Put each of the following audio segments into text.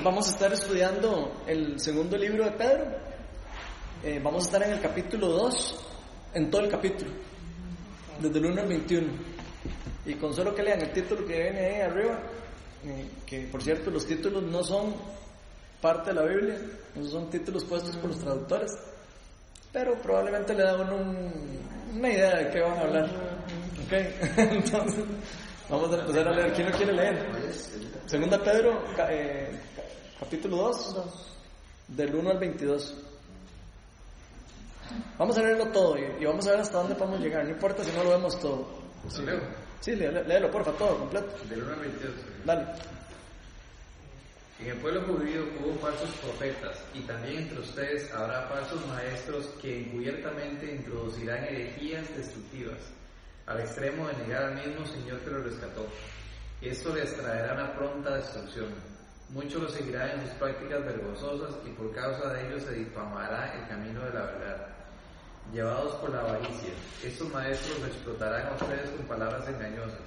Hoy vamos a estar estudiando el segundo libro de Pedro. Eh, vamos a estar en el capítulo 2, en todo el capítulo, desde el 1 al 21. Y con solo que lean el título que viene ahí arriba, eh, que por cierto los títulos no son parte de la Biblia, no son títulos puestos por los traductores, pero probablemente le da uno una idea de qué van a hablar. ¿Ok? Entonces, vamos a empezar a leer. ¿Quién no quiere leer? Segunda Pedro, eh, capítulo 2, del 1 al 22. Vamos a leerlo todo y, vamos a ver hasta dónde podemos llegar. No importa si no lo vemos todo. Sí, leo? Sí, léelo, porfa, todo, completo. Del 1 al 22. Dale. En el pueblo judío hubo falsos profetas, y también entre ustedes habrá falsos maestros que encubiertamente introducirán herejías destructivas, al extremo de negar al mismo Señor que lo rescató. Esto les traerá una pronta destrucción. Muchos lo seguirán en sus prácticas vergonzosas y por causa de ellos se difamará el camino de la verdad. Llevados por la avaricia, estos maestros lo explotarán a ustedes con palabras engañosas.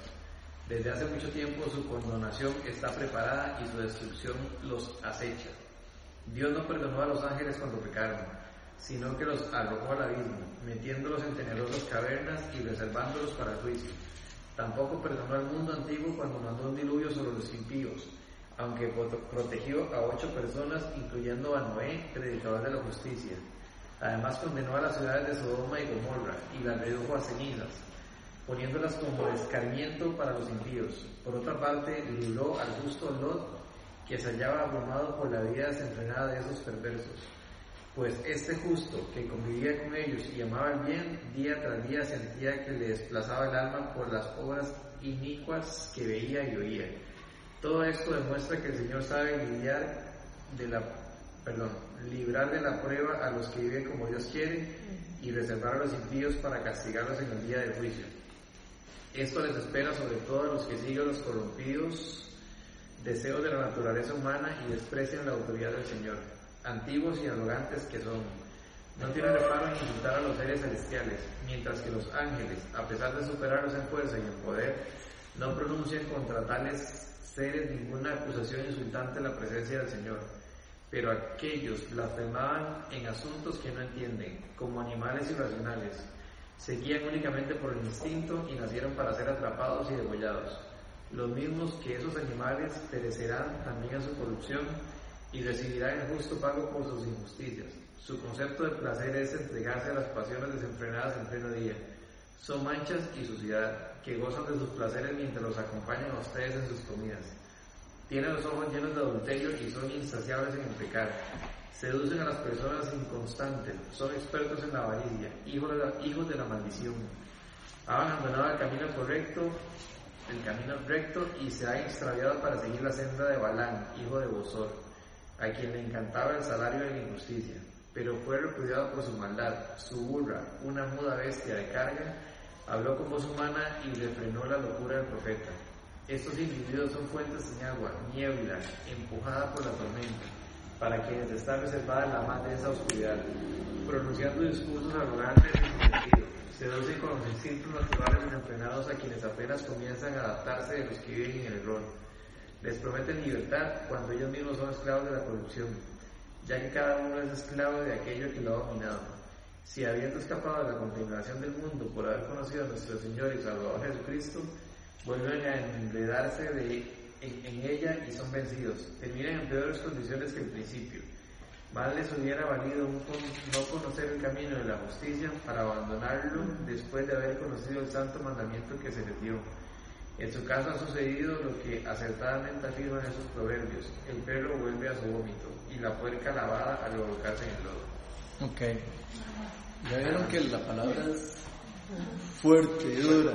Desde hace mucho tiempo su condonación está preparada y su destrucción los acecha. Dios no perdonó a los ángeles cuando pecaron, sino que los arrojó al abismo, metiéndolos en tenebrosas cavernas y reservándolos para el juicio. Tampoco perdonó al mundo antiguo cuando mandó un diluvio sobre los impíos, aunque protegió a ocho personas, incluyendo a Noé, predicador de la justicia. Además condenó a las ciudades de Sodoma y Gomorra y las redujo a cenizas, poniéndolas como escarmiento para los impíos. Por otra parte, libró al justo Lot, que se hallaba abrumado por la vida desenfrenada de esos perversos pues este justo que convivía con ellos y amaba el bien, día tras día sentía que le desplazaba el alma por las obras inicuas que veía y oía. Todo esto demuestra que el Señor sabe lidiar de la, perdón, librar de la prueba a los que viven como Dios quiere y reservar a los impíos para castigarlos en el día del juicio. Esto les espera sobre todo a los que siguen los corrompidos deseos de la naturaleza humana y desprecian la autoridad del Señor antiguos y arrogantes que son. No tienen reparo en insultar a los seres celestiales, mientras que los ángeles, a pesar de superarlos en fuerza y en poder, no pronuncian contra tales seres ninguna acusación insultante en la presencia del Señor. Pero aquellos blasfemaban en asuntos que no entienden, como animales irracionales. Se guían únicamente por el instinto y nacieron para ser atrapados y degollados. Los mismos que esos animales perecerán también en su corrupción y recibirá el justo pago por sus injusticias. Su concepto de placer es entregarse a las pasiones desenfrenadas en pleno día. Son manchas y suciedad que gozan de sus placeres mientras los acompañan a ustedes en sus comidas. Tienen los ojos llenos de adulterio y son insaciables en el pecado. Seducen a las personas inconstantes, son expertos en la avaricia, hijos de la, maldición. Han abandonado el camino correcto, el camino recto y se han extraviado para seguir la senda de Balán, hijo de Bosor a quien le encantaba el salario de la injusticia, pero fue repudiado por su maldad. Su burra, una muda bestia de carga, habló con voz humana y refrenó la locura del profeta. Estos individuos son fuentes sin agua, niebla, empujada por la tormenta, para quienes está reservada la más densa oscuridad, pronunciando discursos arrogantes y sentido. Seducen con los instintos naturales desenfrenados a quienes apenas comienzan a adaptarse de los que viven en el error les prometen libertad cuando ellos mismos son esclavos de la corrupción, ya que cada uno es esclavo de aquello que lo ha dominado. Si habiendo escapado de la contaminación del mundo por haber conocido a nuestro Señor y Salvador Jesucristo, vuelven a enredarse de, en, ella y son vencidos. Terminan en peores condiciones que el principio. Mal les hubiera valido no conocer el camino de la justicia para abandonarlo después de haber conocido el santo mandamiento que se les dio en su caso ha sucedido lo que acertadamente afirman esos proverbios. El perro vuelve a su vómito y la puerca lavada al volcarse en el lodo. Ok. Ya vieron que la palabra es fuerte, dura.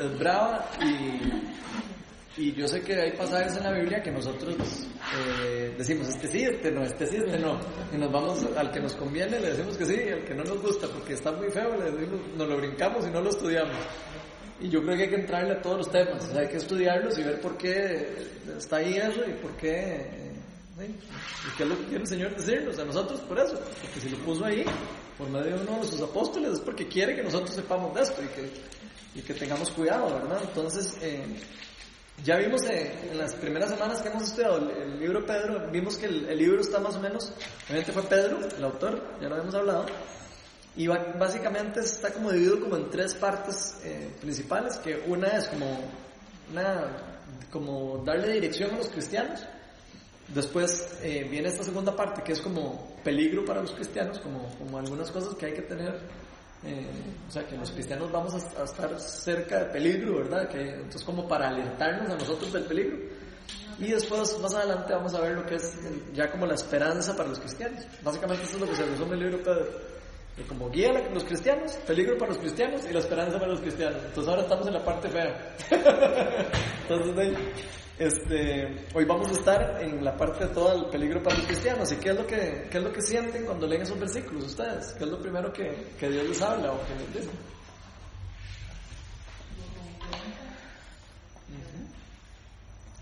Es, brava y, y, yo sé que hay pasajes en la Biblia que nosotros eh, decimos este sí, este no, este sí, este no. Y nos vamos al que nos conviene, le decimos que sí, y al que no nos gusta porque está muy feo, le decimos, nos lo brincamos y no lo estudiamos. Y yo creo que hay que entrarle a todos los temas, hay que estudiarlos y ver por qué está ahí eso y por qué, eh, qué es lo que quiere el Señor decirnos a nosotros por eso, porque si lo puso ahí, por medio de uno de sus apóstoles, es porque quiere que nosotros sepamos de esto y que, y que tengamos cuidado, ¿verdad? Entonces, eh, Ya vimos eh, en las primeras semanas que hemos estudiado el, libro Pedro, vimos que el, libro está más o menos, obviamente fue Pedro, el autor, ya lo habíamos hablado, y básicamente está como dividido como en tres partes eh, principales, que una es como, una, como darle dirección a los cristianos, después eh, viene esta segunda parte que es como peligro para los cristianos, como, como algunas cosas que hay que tener eh, o sea, que los cristianos vamos a, estar cerca de peligro, ¿verdad? Que, entonces, como para alertarnos a nosotros del peligro. Y después, más adelante, vamos a ver lo que es ya como la esperanza para los cristianos. Básicamente, eso es lo que se resume el libro de Pedro. como guía los cristianos, peligro para los cristianos y la esperanza para los cristianos. Entonces, ahora estamos en la parte fea. Entonces, este, hoy vamos a estar en la parte de todo el peligro para los cristianos. ¿Y qué es lo que, qué es lo que sienten cuando leen esos versículos ustedes? ¿Qué es lo primero que, que Dios les habla o que les dice?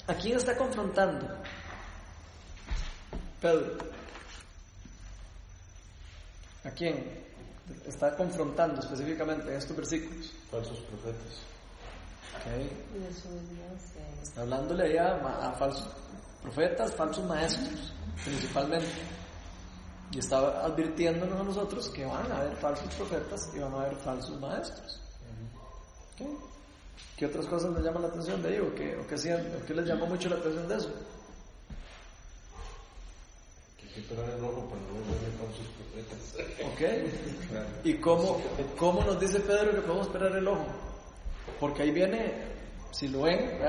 ¿A quién está confrontando? Pedro. ¿A quién está confrontando específicamente en estos versículos? Falsos profetas. Está hablándole ya a, falsos profetas, falsos maestros, principalmente. Y está advirtiéndonos a nosotros que van a haber falsos profetas y van a haber falsos maestros. ¿Qué otras cosas les llaman la atención de ello? ¿O qué, o qué, les llamó mucho la atención de eso? Que esperar el ojo para no ver falsos profetas. ¿Ok? ¿Y cómo, cómo nos dice Pedro que podemos esperar el ojo? Porque ahí viene, si lo ven,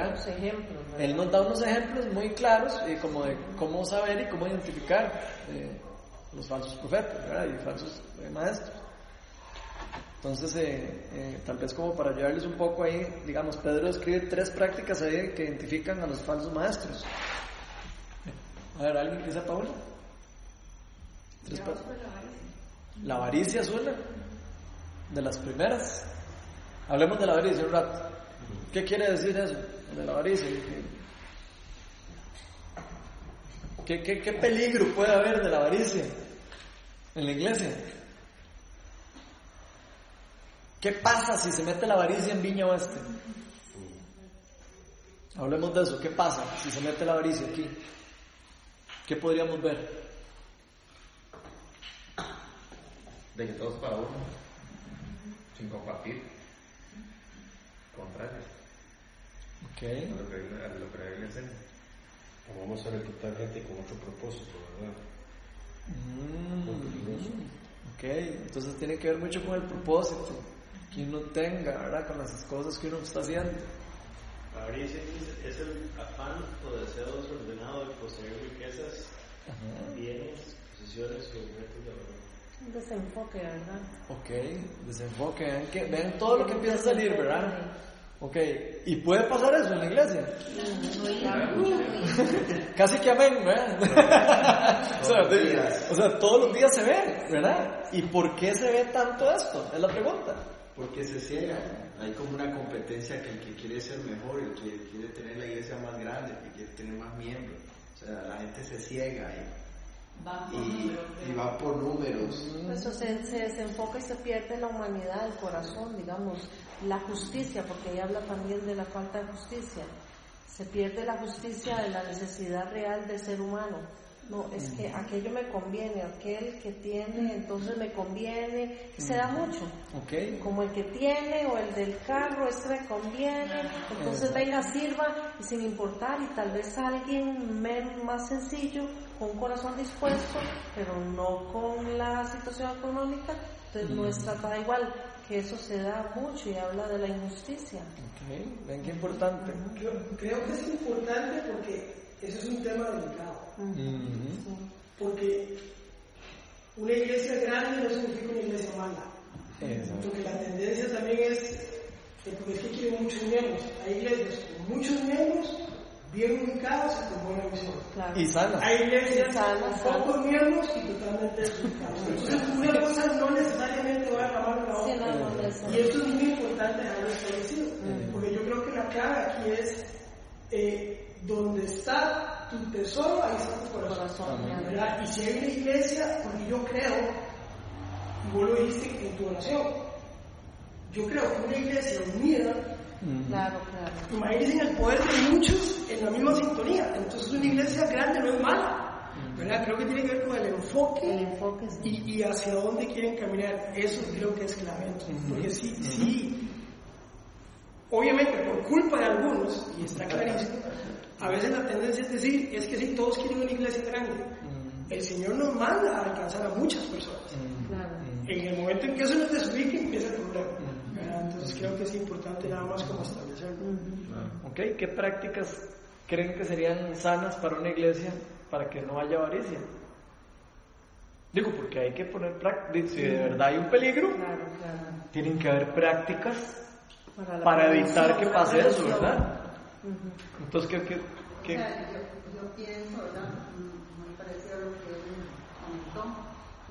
él nos da unos ejemplos muy claros eh, como de cómo saber y cómo identificar eh, los falsos profetas y falsos eh, maestros. Entonces, tal vez como para ayudarles un poco ahí, digamos, Pedro escribe tres prácticas ahí que identifican a los falsos maestros. A ver, ¿alguien que sepa una? La avaricia es una de las primeras. Hablemos de la avaricia un rato. ¿Qué quiere decir eso? De la avaricia. ¿Qué, qué, peligro puede haber de la avaricia en la iglesia? ¿Qué pasa si se mete la avaricia en Viña Oeste? Hablemos de eso. ¿Qué pasa si se mete la avaricia aquí? ¿Qué podríamos ver? De que todos para uno, sin compartir contrario. Ok. lo que, lo que le enseña. vamos a reclutar gente con otro propósito, ¿verdad? Mm, ok, entonces tiene que ver mucho con el propósito que uno tenga, ¿verdad? Con las cosas que uno está haciendo. Avaricia es el afán o deseo desordenado de poseer riquezas, bienes, posesiones o objetos de valor. Desenfoque, ¿verdad? Ok, desenfoque. Ven, que, ven todo lo que empieza a salir, ¿verdad? Ok, ¿y puede pasar eso en la iglesia? Casi que amén, ¿verdad? o, sea, todos los días se ve, ¿verdad? ¿Y por qué se ve tanto esto? Es la pregunta. Porque se ciega. Hay como una competencia que el que quiere ser mejor, el que quiere tener la iglesia más grande, el que quiere tener más miembros. O sea, la gente se ciega y, y, va por números. Eso se, se desenfoca y se pierde la humanidad, el corazón, digamos la justicia, porque ella habla también de la falta de justicia. Se pierde la justicia de la necesidad real del ser humano. No, es que aquello me conviene, aquel que tiene, entonces me conviene, se da mucho. Okay. Como el que tiene o el del carro, este me conviene, entonces venga, sirva y sin importar, y tal vez alguien más sencillo, con un corazón dispuesto, pero no con la situación económica, entonces no es tratada igual que eso se da mucho y habla de la injusticia. Ok, ven qué importante. Creo, que es importante porque eso es un tema delicado. Porque una iglesia grande no significa una iglesia mala. Porque la tendencia también es, porque es que quieren muchos miembros. Hay iglesias con muchos miembros bien ubicados y con buena visión. Y sanas. Hay iglesias con pocos miembros y totalmente desubicados. Entonces, una cosa no necesariamente va a acabar la otra. y eso es muy importante haberlo establecido. Porque yo creo que la clave aquí es eh, donde está tu tesoro, ahí está tu corazón. Y si hay una iglesia, porque yo creo, y vos lo dijiste en tu oración, yo creo que una iglesia unida Claro, claro. Imagínense el poder de muchos en la misma sintonía. Entonces una iglesia grande no es mala. ¿verdad? Creo que tiene que ver con el enfoque, el enfoque y, y, hacia dónde quieren caminar. Eso creo que es clave. Porque sí, sí, obviamente por culpa de algunos, y está clarísimo, a veces la tendencia es decir, es que si todos quieren una iglesia grande, el Señor nos manda a alcanzar a muchas personas. En el momento en que eso no te desubique, empieza el problema. Entonces creo que es importante nada más como establecerlo. Ok, ¿qué prácticas creen que serían sanas para una iglesia para que no haya avaricia? Digo, porque hay que poner prácticas. Si de verdad hay un peligro, tienen que haber prácticas para, evitar que pase eso, ¿verdad? Entonces, ¿qué, qué, qué? O sea, yo, yo, pienso, ¿verdad? Muy parecido a lo que él comentó,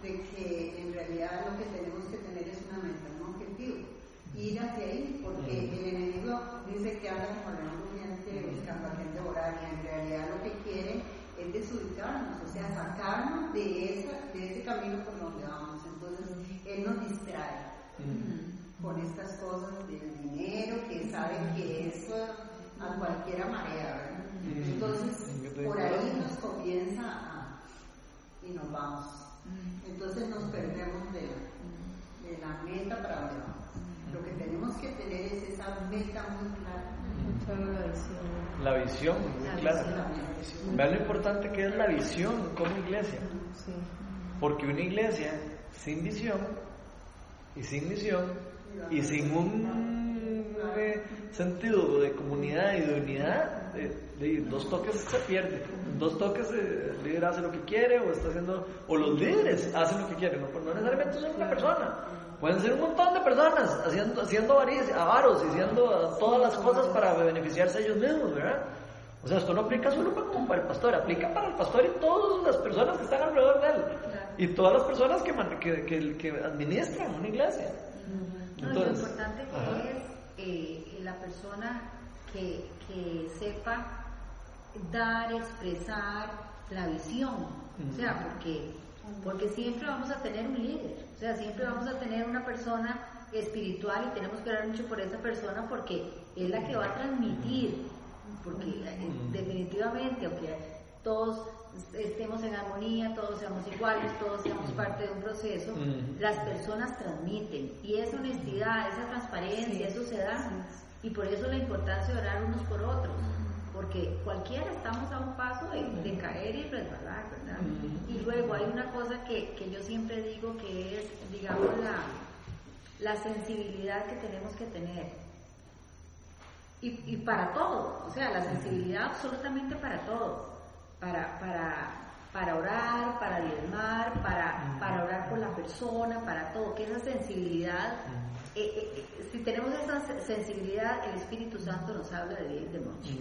de que en realidad lo que tenemos que tener es una meta, un objetivo. Ir hacia ahí, porque el enemigo dice que anda como león rugiente buscando a quien devorar, y en realidad lo que quiere es desubicarnos, o sea, sacarnos de, esa, de ese camino por donde vamos. Entonces, él nos distrae con estas cosas del dinero, que saben que eso a cualquiera marea, ¿verdad? Entonces, por ahí nos comienza a, y nos vamos. Entonces nos perdemos de, de la meta para donde vamos. Lo que tenemos que tener es esa meta muy clara. La visión, muy clara. Vean lo importante que es la visión como iglesia. Porque una iglesia sin visión y sin misión y sin un eh, sentido de comunidad y de unidad, de, dos toques se pierde. dos toques el líder hace lo que quiere o está haciendo, o los líderes hacen lo que quieren, no, pues no necesariamente son una persona. Pueden ser un montón de personas haciendo, haciendo avaros y haciendo todas las cosas para beneficiarse ellos mismos, ¿verdad? O sea, esto no aplica solo para, el pastor, aplica para el pastor y todas las personas que están alrededor de él. Y todas las personas que, que, que administran una iglesia lo importante que es eh, la persona que, que, sepa dar, expresar la visión. O sea, porque, porque siempre vamos a tener un líder, o sea, siempre vamos a tener una persona espiritual y tenemos que orar mucho por esa persona porque es la que va a transmitir, porque eh, definitivamente, aunque todos estemos en armonía, todos seamos iguales, todos seamos parte de un proceso, las personas transmiten. Y esa honestidad, esa transparencia, eso se da. Y por eso la importancia de orar unos por otros, porque cualquiera estamos a un paso de, caer y resbalar, ¿verdad? Y luego hay una cosa que, que, yo siempre digo que es, digamos, la, la sensibilidad que tenemos que tener. Y, y para todo, o sea, la sensibilidad absolutamente para todo para, para, para orar, para diezmar, para, para orar por la persona, para todo, que esa sensibilidad, eh, eh, eh, si tenemos esa sensibilidad, el Espíritu Santo nos habla de día y de noche.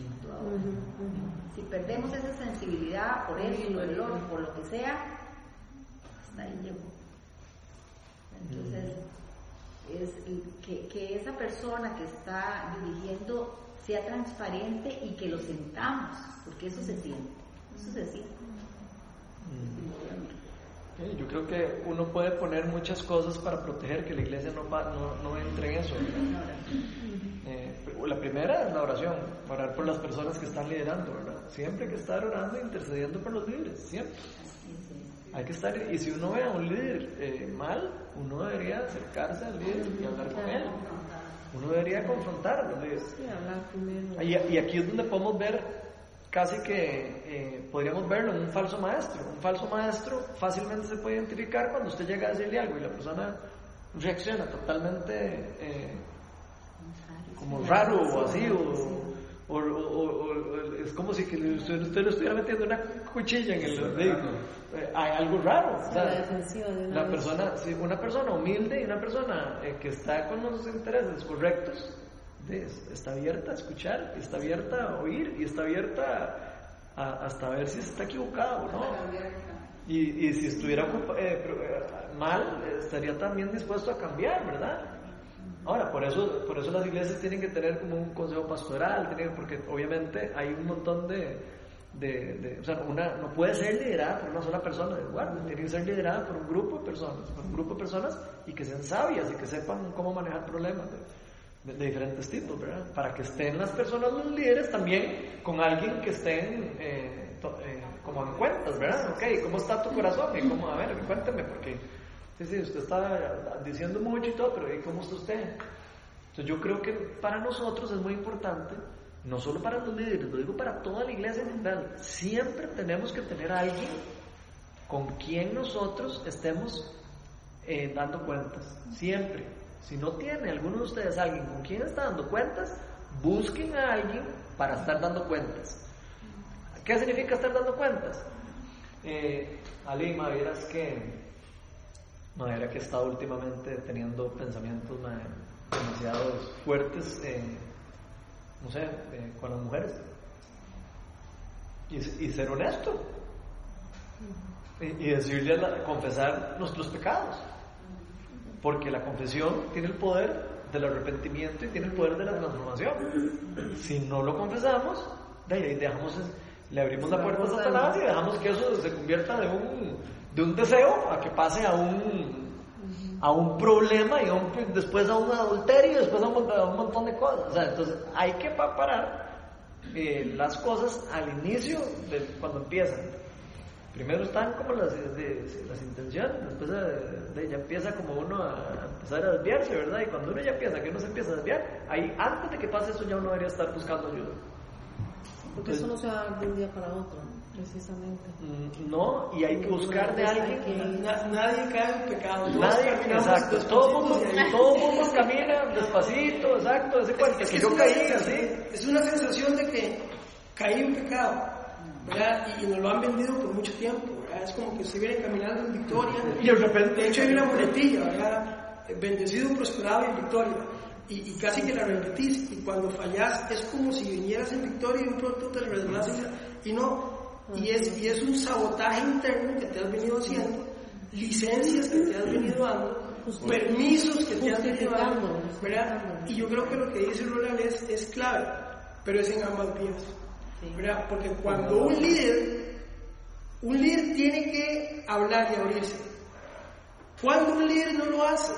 Si perdemos esa sensibilidad por eso, por el otro, por lo que sea, hasta ahí llegó. Entonces, es que, que esa persona que está dirigiendo sea transparente y que lo sentamos, porque eso se siente. Mm. Yo creo que uno puede poner muchas cosas para proteger que la iglesia no, no, no entre en eso. Eh, la primera es la oración, orar por las personas que están liderando, ¿verdad? Siempre hay que estar orando e intercediendo por los líderes, siempre. Hay que estar, y si uno ve a un líder eh, mal, uno debería acercarse al líder y hablar con él. Uno debería confrontar a los líderes. Y, y aquí es donde podemos ver casi que eh, podríamos verlo en un falso maestro. Un falso maestro fácilmente se puede identificar cuando usted llega a decirle algo y la persona reacciona totalmente eh, como raro o así, o, es como si usted, le estuviera metiendo una cuchilla en el dedo. Eh, hay algo raro. la persona, una persona humilde y una persona que está con los intereses correctos está abierta a escuchar, está abierta a oír y está abierta a, hasta ver si está equivocado o no. Y, y si estuviera eh, eh, mal, estaría también dispuesto a cambiar, ¿verdad? Ahora, por eso, por eso las iglesias tienen que tener como un consejo pastoral, porque obviamente hay un montón de, de, o sea, una, no puede ser liderada por una sola persona de guardia, tiene que ser liderada por un grupo de personas, por un grupo de personas y que sean sabias y que sepan cómo manejar problemas. De, diferentes tipos, ¿verdad? Para que estén las personas, los líderes, también con alguien que estén eh, eh, como en cuentas, ¿verdad? Ok, ¿cómo está tu corazón? Y cómo, a ver, cuénteme, porque sí, sí, usted está diciendo mucho y todo, pero ¿y cómo está usted? Entonces yo creo que para nosotros es muy importante, no solo para los líderes, lo digo para toda la iglesia en general, siempre tenemos que tener a alguien con quien nosotros estemos eh, dando cuentas, siempre. Si no tiene alguno de ustedes alguien con quien está dando cuentas, busquen a alguien para estar dando cuentas. ¿Qué significa estar dando cuentas? Eh, Alima, vieras que Madera que he estado últimamente teniendo pensamientos demasiado fuertes, eh, no sé, eh, con las mujeres. Y, ser honesto. Y, decirle, confesar nuestros pecados. Porque la confesión tiene el poder del arrepentimiento y tiene el poder de la transformación. Si no lo confesamos, de ahí dejamos, le abrimos la puerta a Satanás y dejamos que eso se convierta de un, de un deseo a que pase a un, a un problema y después a un adulterio y después a un, montón de cosas. entonces hay que parar eh, las cosas al inicio de cuando empiezan. Primero están como las, las intenciones, después de, ya empieza como uno a empezar a desviarse, ¿verdad? Y cuando uno ya piensa que uno se empieza a desviar, ahí antes de que pase eso ya uno debería estar buscando ayuda. Porque eso no se va de un día para otro, precisamente. Mm, no, y hay que buscar de alguien. Que... nadie cae en pecado. Nadie, exacto. Todo mundo, todo mundo camina despacito, exacto. Ese cuento que yo caí así. Es una sensación de que caí en pecado y, nos lo han vendido por mucho tiempo, Es como que viene caminando en victoria. Y de repente... De hecho hay una muletilla, ¿verdad? Bendecido, prosperado y en victoria. Y, casi que la repetís, y cuando fallas es como si vinieras en victoria y un pronto te resbalas y no, y es, y es un sabotaje interno que te has venido haciendo, licencias que te has venido dando, permisos que te has venido dando, ¿verdad? Y yo creo que lo que dice Roland es, es clave, pero es en ambas vías. Porque cuando un líder, un líder tiene que hablar y abrirse. Cuando un líder no lo hace,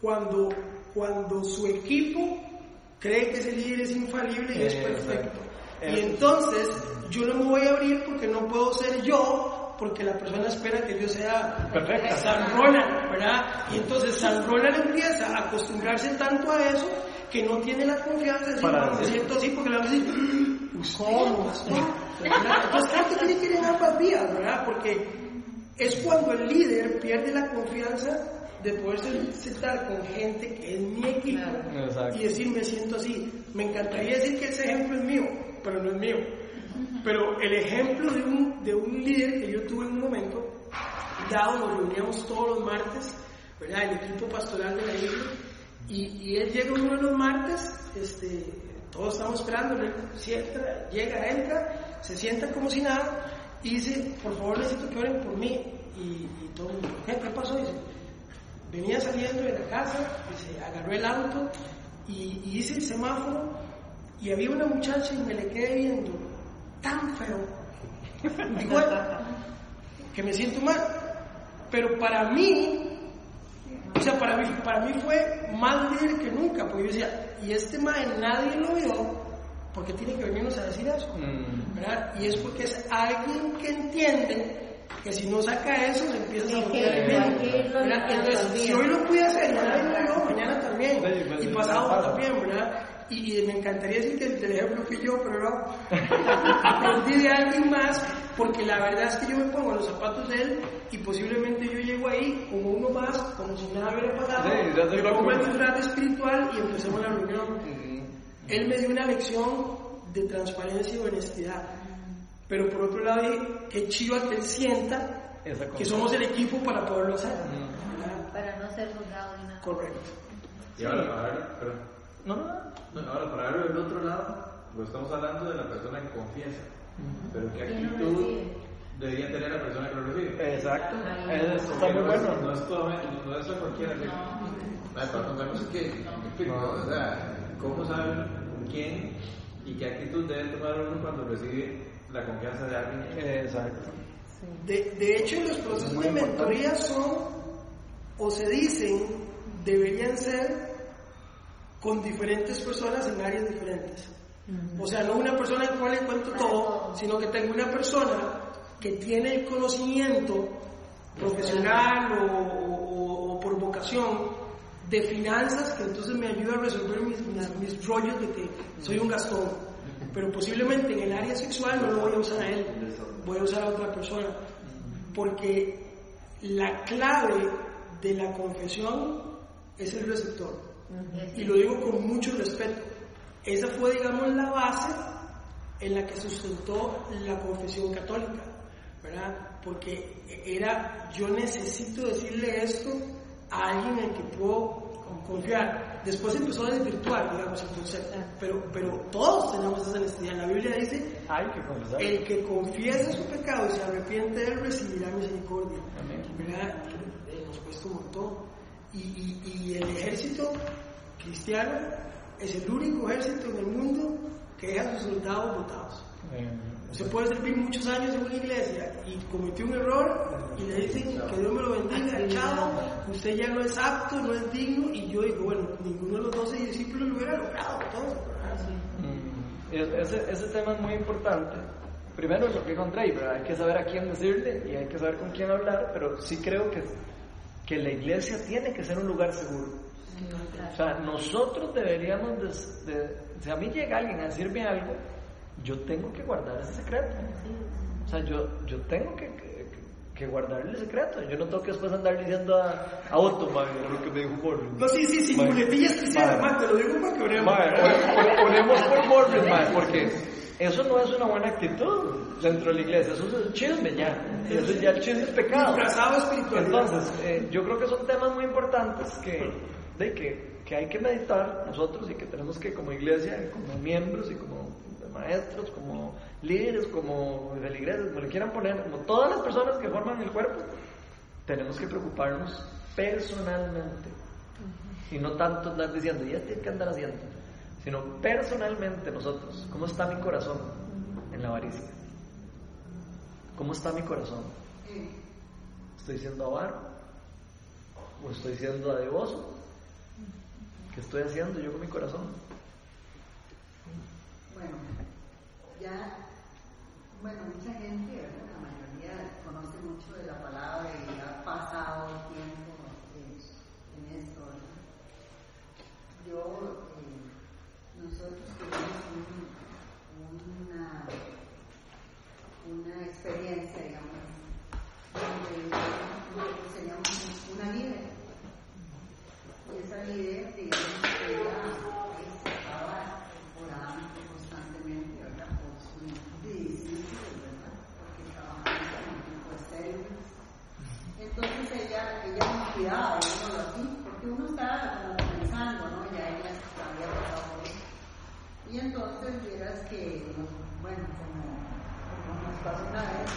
cuando, cuando su equipo cree que ese líder es infalible y es perfecto. Y entonces yo no me voy a abrir porque no puedo ser yo, porque la persona espera que yo sea Perfecta. San Ronald, ¿verdad? Y entonces San Ronald empieza a acostumbrarse tanto a eso que no tiene la confianza de decir, me siento así porque le van a decir, ¿Cómo? Entonces, claro que tiene que ir en ambas vías, ¿verdad? Porque es cuando el líder pierde la confianza de poder sentar con gente que es mi equipo y decir, me siento así. Me encantaría decir que ese ejemplo es mío, pero no es mío. Pero el ejemplo de un, de un líder que yo tuve en un momento, dado, nos reuníamos todos los martes, ¿verdad? El equipo pastoral de la iglesia, y, y él llega uno de los martes, este, todos estamos esperando, sienta, llega, entra, se sienta como si nada y dice, por favor necesito que oren por mí. Y, todo el mundo, ¿qué, pasó? Dice, venía saliendo de la casa, se agarró el auto y, hice el semáforo y había una muchacha y me le quedé viendo tan feo. Igual, que me siento mal. Pero para mí, o sea, para mí, para mí fue más líder que nunca, porque yo decía, y este mae nadie lo vio, porque tiene que venirnos a decir eso, mm. ¿verdad? Y es porque es alguien que entiende que si no saca eso se empieza a volver el Entonces, si hoy lo pude hacer, nadie lo vio, mañana también, y pasado también, ¿verdad? Y, me encantaría decir que el ejemplo fui yo, pero no. Aprendí de alguien más, porque la verdad es que yo me pongo los zapatos de él y posiblemente yo llego ahí como uno más, como si nada hubiera pasado. Sí, me pongo el disfraz espiritual y empecemos la reunión. Él me dio una lección de transparencia y honestidad. Pero por otro lado, dije, qué chiva que él sienta que somos el equipo para poderlo hacer. Para no ser juzgado ni nada. Correcto. Y ahora, ver, no, no, ahora para verlo del otro lado, pues estamos hablando de la persona que confiesa. Pero qué actitud debería tener la persona que lo recibe. Exacto. Eso está muy bueno. No es, todo, no es a cualquiera. No. que, que o sea, ¿cómo saben quién y qué actitud debe tomar uno cuando recibe la confianza de alguien? Exacto. De, de hecho, los procesos de mentoría son, o se dicen, deberían ser con diferentes personas en áreas diferentes. O sea, no una persona en cual le cuento todo, sino que tengo una persona que tiene el conocimiento profesional o, por vocación de finanzas que entonces me ayuda a resolver mis, mis, rollos de que soy un gastón. Pero posiblemente en el área sexual no lo voy a usar a él, voy a usar a otra persona. Porque la clave de la confesión es el receptor. Y lo digo con mucho respeto. Esa fue, digamos, la base en la que sustentó la confesión católica, ¿verdad? Porque era, yo necesito decirle esto a alguien en que puedo confiar. Después empezó a desvirtuar, digamos, el concepto. Pero, pero todos tenemos esa necesidad. La Biblia dice, el que confiesa su pecado y se arrepiente de él recibirá misericordia. ¿Verdad? Nos cuesta un montón. Y, y, y el ejército cristiano es el único ejército en el mundo que deja a sus soldados votados. Se puede servir muchos años en una iglesia y cometió un error y le dicen que Dios me lo bendiga, chavo, usted ya no es apto, no es digno, y yo digo, bueno, ninguno de los doce discípulos lo hubiera logrado, mm, Ese, ese tema es muy importante. Primero lo que encontré, hay que saber a quién decirle y hay que saber con quién hablar, pero sí creo que, que la iglesia tiene que ser un lugar seguro. O sea, nosotros deberíamos, de, si a mí llega alguien a decirme algo, yo tengo que guardar ese secreto. O sea, yo, yo tengo que, que, guardar el secreto. Yo no tengo que después andar diciendo a, a Otto, lo que me dijo Morris. No, sí, sí, sí, muletillas especiales, man, te lo digo para que oremos. oremos por Morris, man, porque eso no es una buena actitud dentro de la iglesia, eso es chisme ya. Eso ya el chisme es pecado. Entonces, eh, yo creo que son temas muy importantes que, de que, que hay que meditar nosotros y que tenemos que como iglesia, como miembros y como maestros, como líderes, como de la iglesia, como le quieran poner, como todas las personas que forman el cuerpo, tenemos que preocuparnos personalmente. Y no tanto andar diciendo, ya tiene que andar haciendo, sino personalmente nosotros, ¿cómo está mi corazón en la avaricia? ¿Cómo está mi corazón? ¿Estoy siendo avaro? ¿O estoy siendo adevoso? ¿Qué estoy haciendo yo con mi corazón? Bueno, ya, bueno, mucha gente, la mayoría conoce mucho de la palabra y ha pasado tiempo en, esto. Yo, eh, nosotros tuvimos una, una experiencia, digamos, donde teníamos una líder. Y esa líder, digamos, ella Entonces ella, ella nos cuidaba, así, porque uno estaba como pensando, ¿no? Ya ella había pasado por eso. Y entonces vieras que, bueno, como, nos pasó una vez,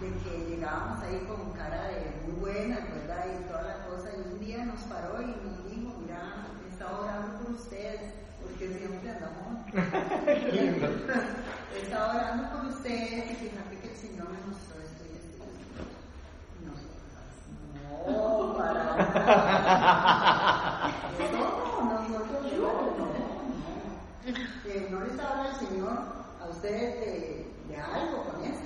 de llegábamos ahí con cara de muy buena, ¿verdad? Y toda la cosa, y un día nos paró y nos dijo, mira, estaba orando por ustedes, porque siempre andamos. estaba orando por ustedes y fíjate que el Señor me mostró esto y esto y esto. No, para nada. No, nosotros no, no, no. Que no les habla el Señor a ustedes de, de algo con eso.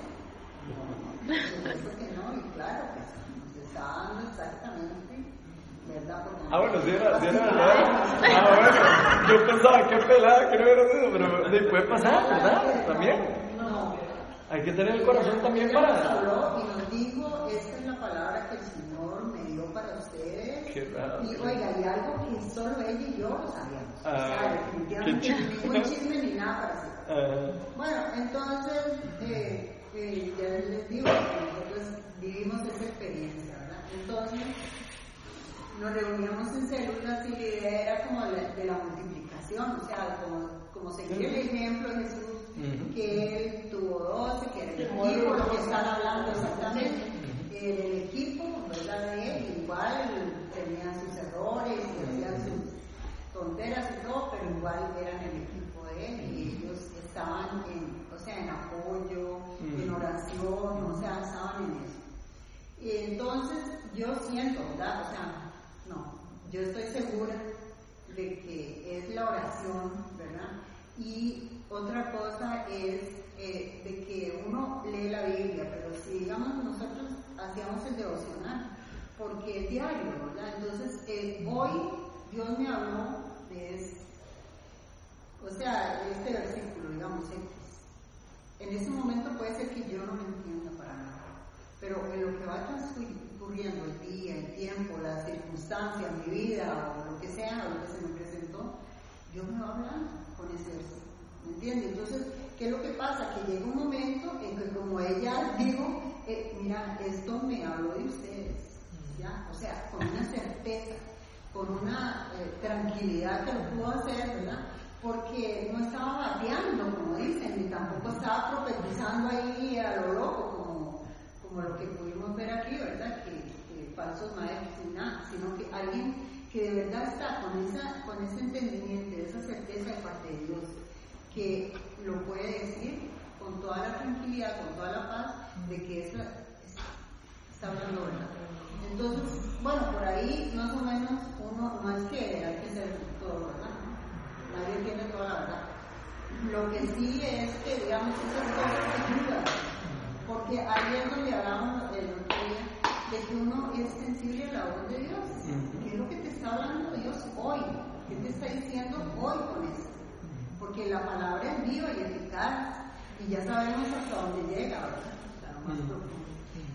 No, y claro que nos está dando exactamente ¿verdad? Ah, bueno, sí era, sí era verdad. Ah, bueno, yo pensaba que pelada, que no era eso, pero le puede pasar, ¿verdad? También. No. Hay que tener el corazón también para. Y nos dijo, esta es la palabra que el Señor me dio para ustedes. Qué raro. Y oiga, y algo que solo ella y yo sabíamos. Ah, o sea, definitivamente ningún chisme ni nada para hacer. Ah. Bueno, entonces, eh, eh, ya les digo, nosotros vivimos esa experiencia, ¿verdad? Entonces, nos reuníamos en células y la idea era como de la multiplicación, o sea, como, como seguir el ejemplo de Jesús, que él tuvo 12, que era el equipo, lo que están hablando exactamente, el equipo, ¿verdad? De él, igual tenía sus errores hacían sus tonteras y todo, pero igual eran el equipo de él y ellos estaban en, o sea, en apoyo, oración, o sea, en eso. Y entonces yo siento, ¿verdad? O sea, no, yo estoy segura de que es la Y otra cosa es eh, de que uno lee la Biblia, pero si digamos nosotros hacíamos el devocional, porque es diario, ¿verdad? Entonces, eh, hoy Dios me habló de eso. O sea, este versículo, digamos, X. En ese momento puede ser que yo no me entienda para nada, pero en lo que va transcurriendo el día, el tiempo, las circunstancias, mi vida o lo que sea, lo que se me presentó, Dios me va hablando con ese. ¿Me entiendes? Entonces, ¿qué es lo que pasa? Que llega un momento en que como ella digo, eh, mira, esto me habló de ustedes, ¿ya? O sea, con una certeza, con una eh, tranquilidad que lo pudo hacer, ¿verdad? Porque no estaba bateando, como dicen, ni tampoco estaba profetizando ahí a lo loco, como, como lo que pudimos ver aquí, ¿verdad? Que, que falsos maestros y nada, sino que alguien que de verdad está con, esa, con ese entendimiento, esa certeza de parte de Dios, que lo puede decir con toda la tranquilidad, con toda la paz, de que es está hablando verdad. Entonces, bueno, por ahí más o menos uno no es que hay que ser todo tiene toda la verdad. Lo que sí es que, digamos, esas cosas ayudan, porque ahí es donde hablamos el otro día de que uno es sensible a la voz de Dios. ¿Qué es lo que te está hablando Dios hoy? ¿Qué te está diciendo hoy con eso? Porque la palabra es viva y eficaz y ya sabemos hasta dónde llega, ¿verdad?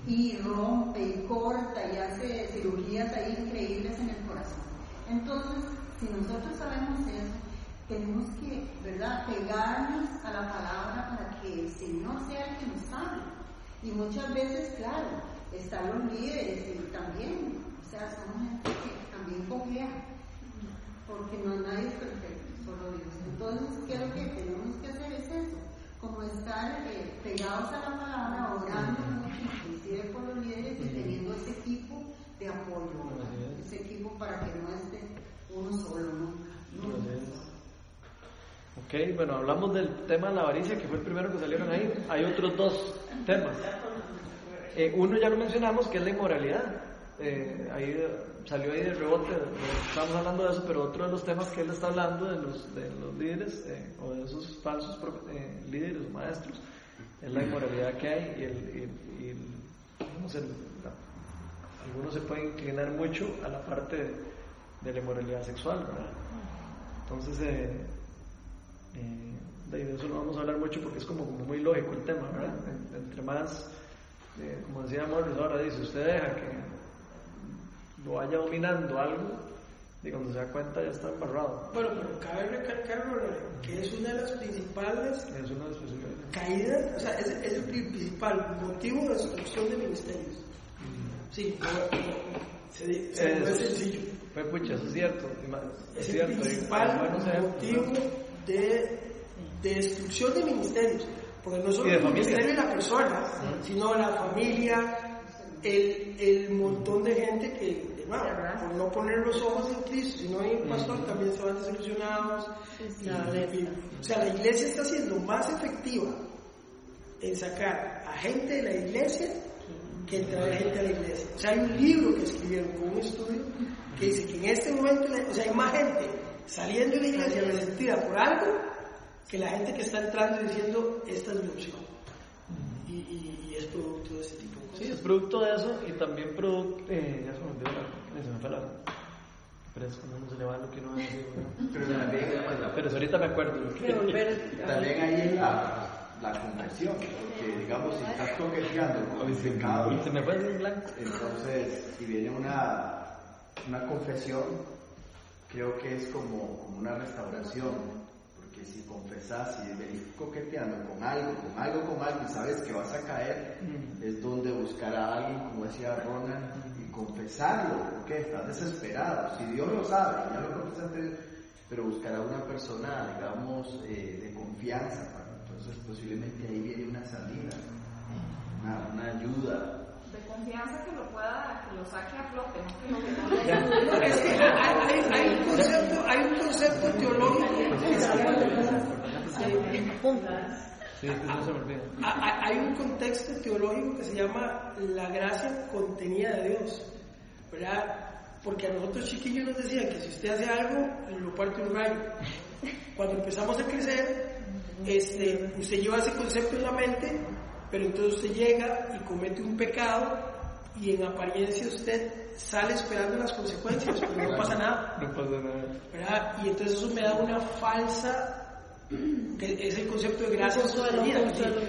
Y rompe y corta y hace cirugías ahí increíbles en el corazón. Entonces, si nosotros sabemos eso, tenemos que, ¿verdad?, pegarnos a la palabra para que el Señor sea el que nos hable. Y muchas veces, claro, están los líderes y también, o sea, somos gente que también cogea, porque no nadie es perfecto, solo Dios. Entonces, ¿qué es lo que tenemos que hacer? Es eso como estar eh, pegados a la palabra, orando mucho, inclusive por los líderes y teniendo ese equipo de apoyo, ese equipo para que no esté uno solo nunca. Ok, bueno, hablamos del tema de la avaricia, que fue el primero que salieron ahí. Hay otros dos temas. Eh, uno ya lo mencionamos, que es la inmoralidad. Eh, ahí salió ahí de rebote, estamos hablando de eso, pero otro de los temas que él está hablando de los, de los líderes eh, o de esos falsos eh, líderes o maestros es la inmoralidad que hay y, el, algunos se pueden inclinar mucho a la parte de, la inmoralidad sexual, ¿verdad? Entonces, de eso no vamos a hablar mucho porque es como, muy lógico el tema, ¿verdad? Entre más, como decía Morris ahora, dice, usted deja que lo vaya dominando algo, y cuando se da cuenta ya está embarrado. Bueno, pero cabe recalcarlo, que es una de las principales es una de las caídas, o sea, es, el principal motivo de destrucción de ministerios. Sí, se, se, es, sencillo. Fue pucha, eso es cierto. Es, cierto, el principal motivo de, de destrucción de ministerios. Porque no solo el ministerio de la persona, sino la familia, el, el montón de gente que por no poner los ojos en Cristo, si no hay un pastor, también se van desilusionados. o sea, la iglesia está siendo más efectiva en sacar a gente de la iglesia que en traer gente a la iglesia. O sea, hay un libro que escribieron con un estudio que dice que en este momento, o sea, hay más gente saliendo de la iglesia resentida por algo que la gente que está entrando y diciendo, esta es mi opción. Y, y, y es producto de ese tipo. Sí, es producto de eso y también producto. Eh, ya se me olvidó la. Se me fue la. Pero es como no se le va lo que uno decir. Pero también. Pero ahorita me acuerdo. También ahí la, la conversión, porque digamos, si estás coqueteando con el pecado. Se me fue en blanco. Entonces, si viene una, una confesión, creo que es como, como una restauración que si confesas y venís coqueteando con algo, con algo, con algo y sabes que vas a caer, mm. es donde buscar a alguien, como decía Ronald, y confesarlo, porque estás desesperado. Si Dios lo sabe, ya lo confesaste, pero buscar a una persona, digamos, eh, de confianza, entonces posiblemente ahí viene una salida, una, una ayuda de confianza que lo pueda, que lo saque a flote, ¿no? Que lo que es que hay, hay, un concepto, hay un concepto teológico hay un contexto teológico que se llama la gracia contenida de Dios, ¿verdad? Porque a nosotros chiquillos nos decían que si usted hace algo, lo parte un rayo. Cuando empezamos a crecer, este, usted lleva ese concepto en la mente, pero entonces usted llega y comete un pecado y en apariencia usted sale esperando las consecuencias, pero no pasa nada. No pasa nada. ¿verdad? Y entonces eso me da una falsa que es el concepto de gracia sostenida.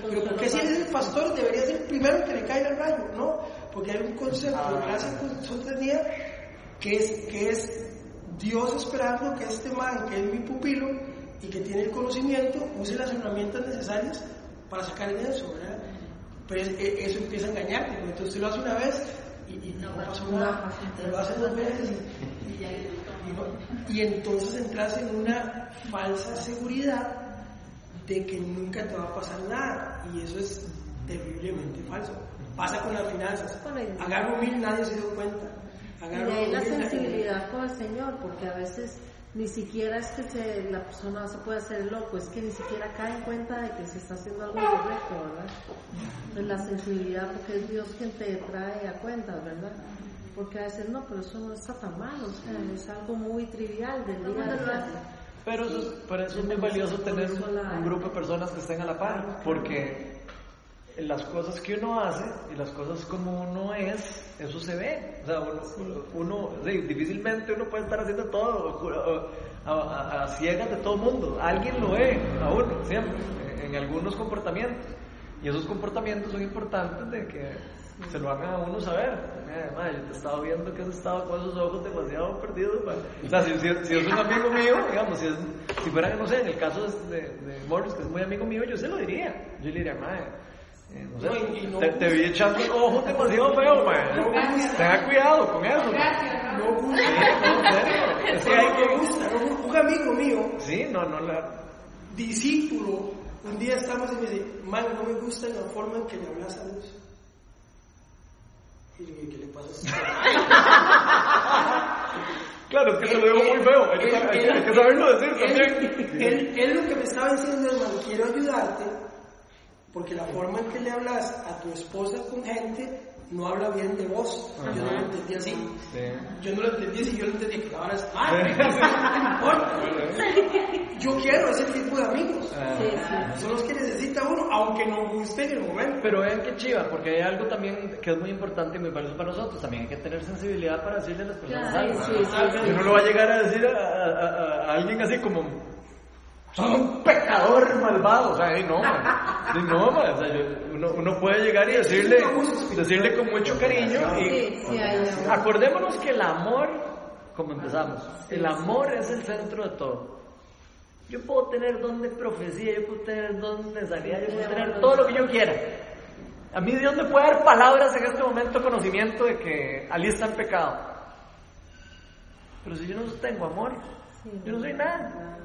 Pero porque si es el pastor debería ser el primero que le caiga el rayo, ¿no? Porque hay un concepto de gracia sostenida que es, que es Dios esperando que este man, que es mi pupilo y que tiene el conocimiento, use las herramientas necesarias para sacar de eso, ¿verdad? E, eso empieza a engañarte, porque entonces lo hace una vez y, no, pasa nada, lo hace dos veces y, y, entonces entras en una falsa seguridad de que nunca te va a pasar nada y eso es terriblemente falso. Pasa con las finanzas. Agarro mil, nadie se dio cuenta. Agarro y la sensibilidad con el Señor, porque a veces ni siquiera es que se, la persona se puede hacer loco, es que ni siquiera cae en cuenta de que se está haciendo algo incorrecto, ¿verdad? Entonces la sensibilidad, porque es Dios quien te trae a cuenta, ¿verdad? Porque a veces no, pero eso no está tan mal, o sea, es algo muy trivial del día a día. Pero eso, por eso es muy valioso tener un, grupo de personas que estén a la par, porque las cosas que uno hace y las cosas como uno es, eso se ve. O sea, uno, difícilmente uno puede estar haciendo todo a, a, ciegas de todo el mundo. Alguien lo ve a uno, siempre, en algunos comportamientos. Y esos comportamientos son importantes de que se lo hagan a uno saber. Eh, yo te he estado viendo que has estado con esos ojos demasiado perdidos. O sea, si, si, es un amigo mío, digamos, si, es, si fuera, no sé, en el caso de, de, Morris, que es muy amigo mío, yo se lo diría. Yo le diría, madre. Eh, no sé, te, te, vi echando ojos demasiado feo, man. Tenga cuidado con eso. No gusta. Es que hay que gusta. Un amigo mío. Sí, no, no la. Discípulo. Un día estamos y me dice, man, no me gusta la forma en que le hablas a Dios. Y le ¿qué le pasa Claro, es que se lo digo muy feo, hay, que, saberlo decir también. Él, él, lo que me estaba diciendo, hermano, quiero ayudarte, porque la forma en que le hablas a tu esposa con gente no habla bien de vos. Yo no lo entendí así. Yo no lo entendí así, yo lo entendí que ahora es Yo quiero ese tipo de amigos. Ah. Son los que necesita uno, aunque no guste en el momento. Pero vean que chiva, porque hay algo también que es muy importante y muy valioso para nosotros. También hay que tener sensibilidad para decirle a las personas algo. Uno lo va a llegar a decir a alguien así como son un pecador malvado, o sea, no, no, o sea, uno, uno, puede llegar y decirle, decirle con mucho cariño y acordémonos que el amor, como empezamos, el amor es el centro de todo. Yo puedo tener don de profecía, yo puedo tener don de sanidad, yo puedo tener todo lo que yo quiera. A mí Dios me puede dar palabras en este momento, conocimiento de que Ali está en pecado. Pero si yo no tengo amor, yo no soy nada.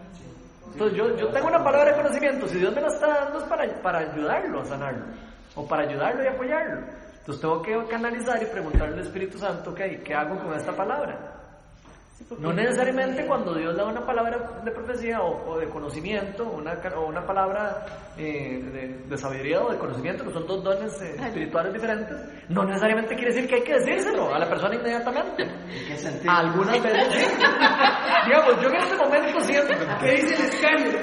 Entonces yo, yo tengo una palabra de conocimiento, si Dios me la está dando es para, para ayudarlo a sanarlo, o para ayudarlo y apoyarlo. Entonces tengo que canalizar y preguntarle al Espíritu Santo, ok, ¿qué hago con esta palabra? No necesariamente cuando Dios da una palabra de profecía o, de conocimiento una, o una palabra eh, de, sabiduría o de conocimiento, que son dos dones eh, espirituales diferentes, no necesariamente quiere decir que hay que decírselo a la persona inmediatamente. Algunas veces Digamos, yo en este momento siento. ¿Qué dice el escándalo?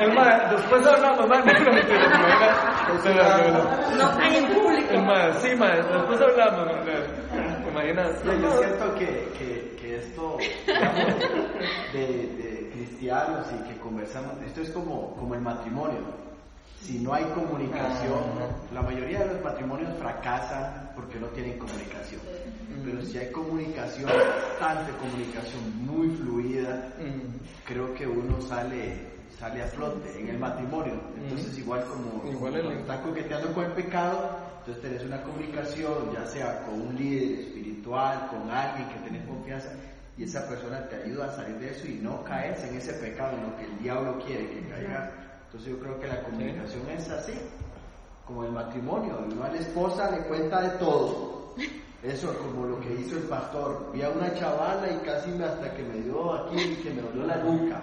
el ma, después hablamos, ma, no, no, no, no, en sí, hablamos, Imagínate. Yo siento que, que, que esto, digamos, de, de, cristianos y que conversamos, esto es como, como el matrimonio. Si no hay comunicación, ah. la mayoría de los matrimonios fracasan porque no tienen comunicación. Pero si hay comunicación, bastante comunicación muy fluida, creo que uno sale sale a flote en el matrimonio. Entonces, igual como, igual el... está coqueteando con el pecado, entonces tenés una comunicación, ya sea con un líder espiritual, con alguien que tenés confianza, y esa persona te ayuda a salir de eso y no caes en ese pecado en lo que el diablo quiere que caigas. Entonces yo creo que la comunicación es así, como el matrimonio, uno a la esposa le cuenta de todo. Eso como lo que hizo el pastor. Vi a una chavala y casi hasta que me dio aquí, que me dolió la nuca.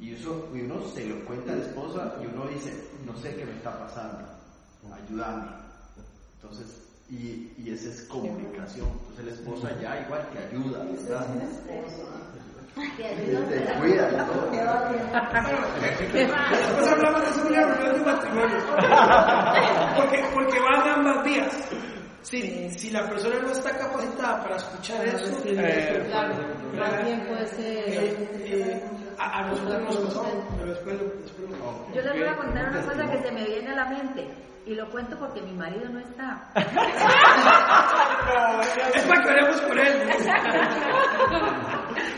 Y, eso, y uno se lo cuenta a la esposa y uno dice, no sé qué me está pasando, ayúdame. Entonces, y, y esa es comunicación. Entonces la esposa ya igual te ayuda, ¿verdad? cuida. Después hablamos de una reunión de matrimonio. Porque, porque van ambas vías. Si, si la persona no está capacitada para escuchar eso, eh, claro, también puede ser. Eh, eh, a, a, nosotros nos pasó, pero después, después lo... Yo les voy a contar una cosa que se me viene a la mente. Y lo cuento porque mi marido no está. es para que oremos por él.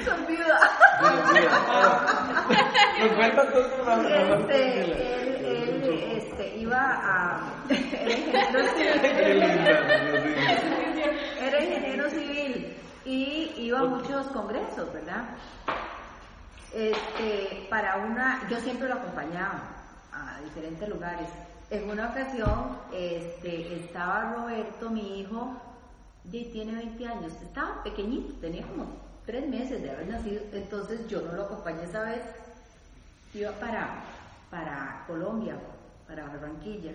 Son viuda. Nos cuenta todo este, él, él este, iba a. Era ingeniero civil y iba a muchos congresos, ¿verdad? Este, para una, yo siempre lo acompañaba a diferentes lugares en una ocasión este, estaba Roberto, mi hijo, y tiene 20 años, estaba pequeñito, tenía como 3 meses de haber nacido, entonces yo no lo acompañé esa vez, iba para, para Colombia, para Barranquilla.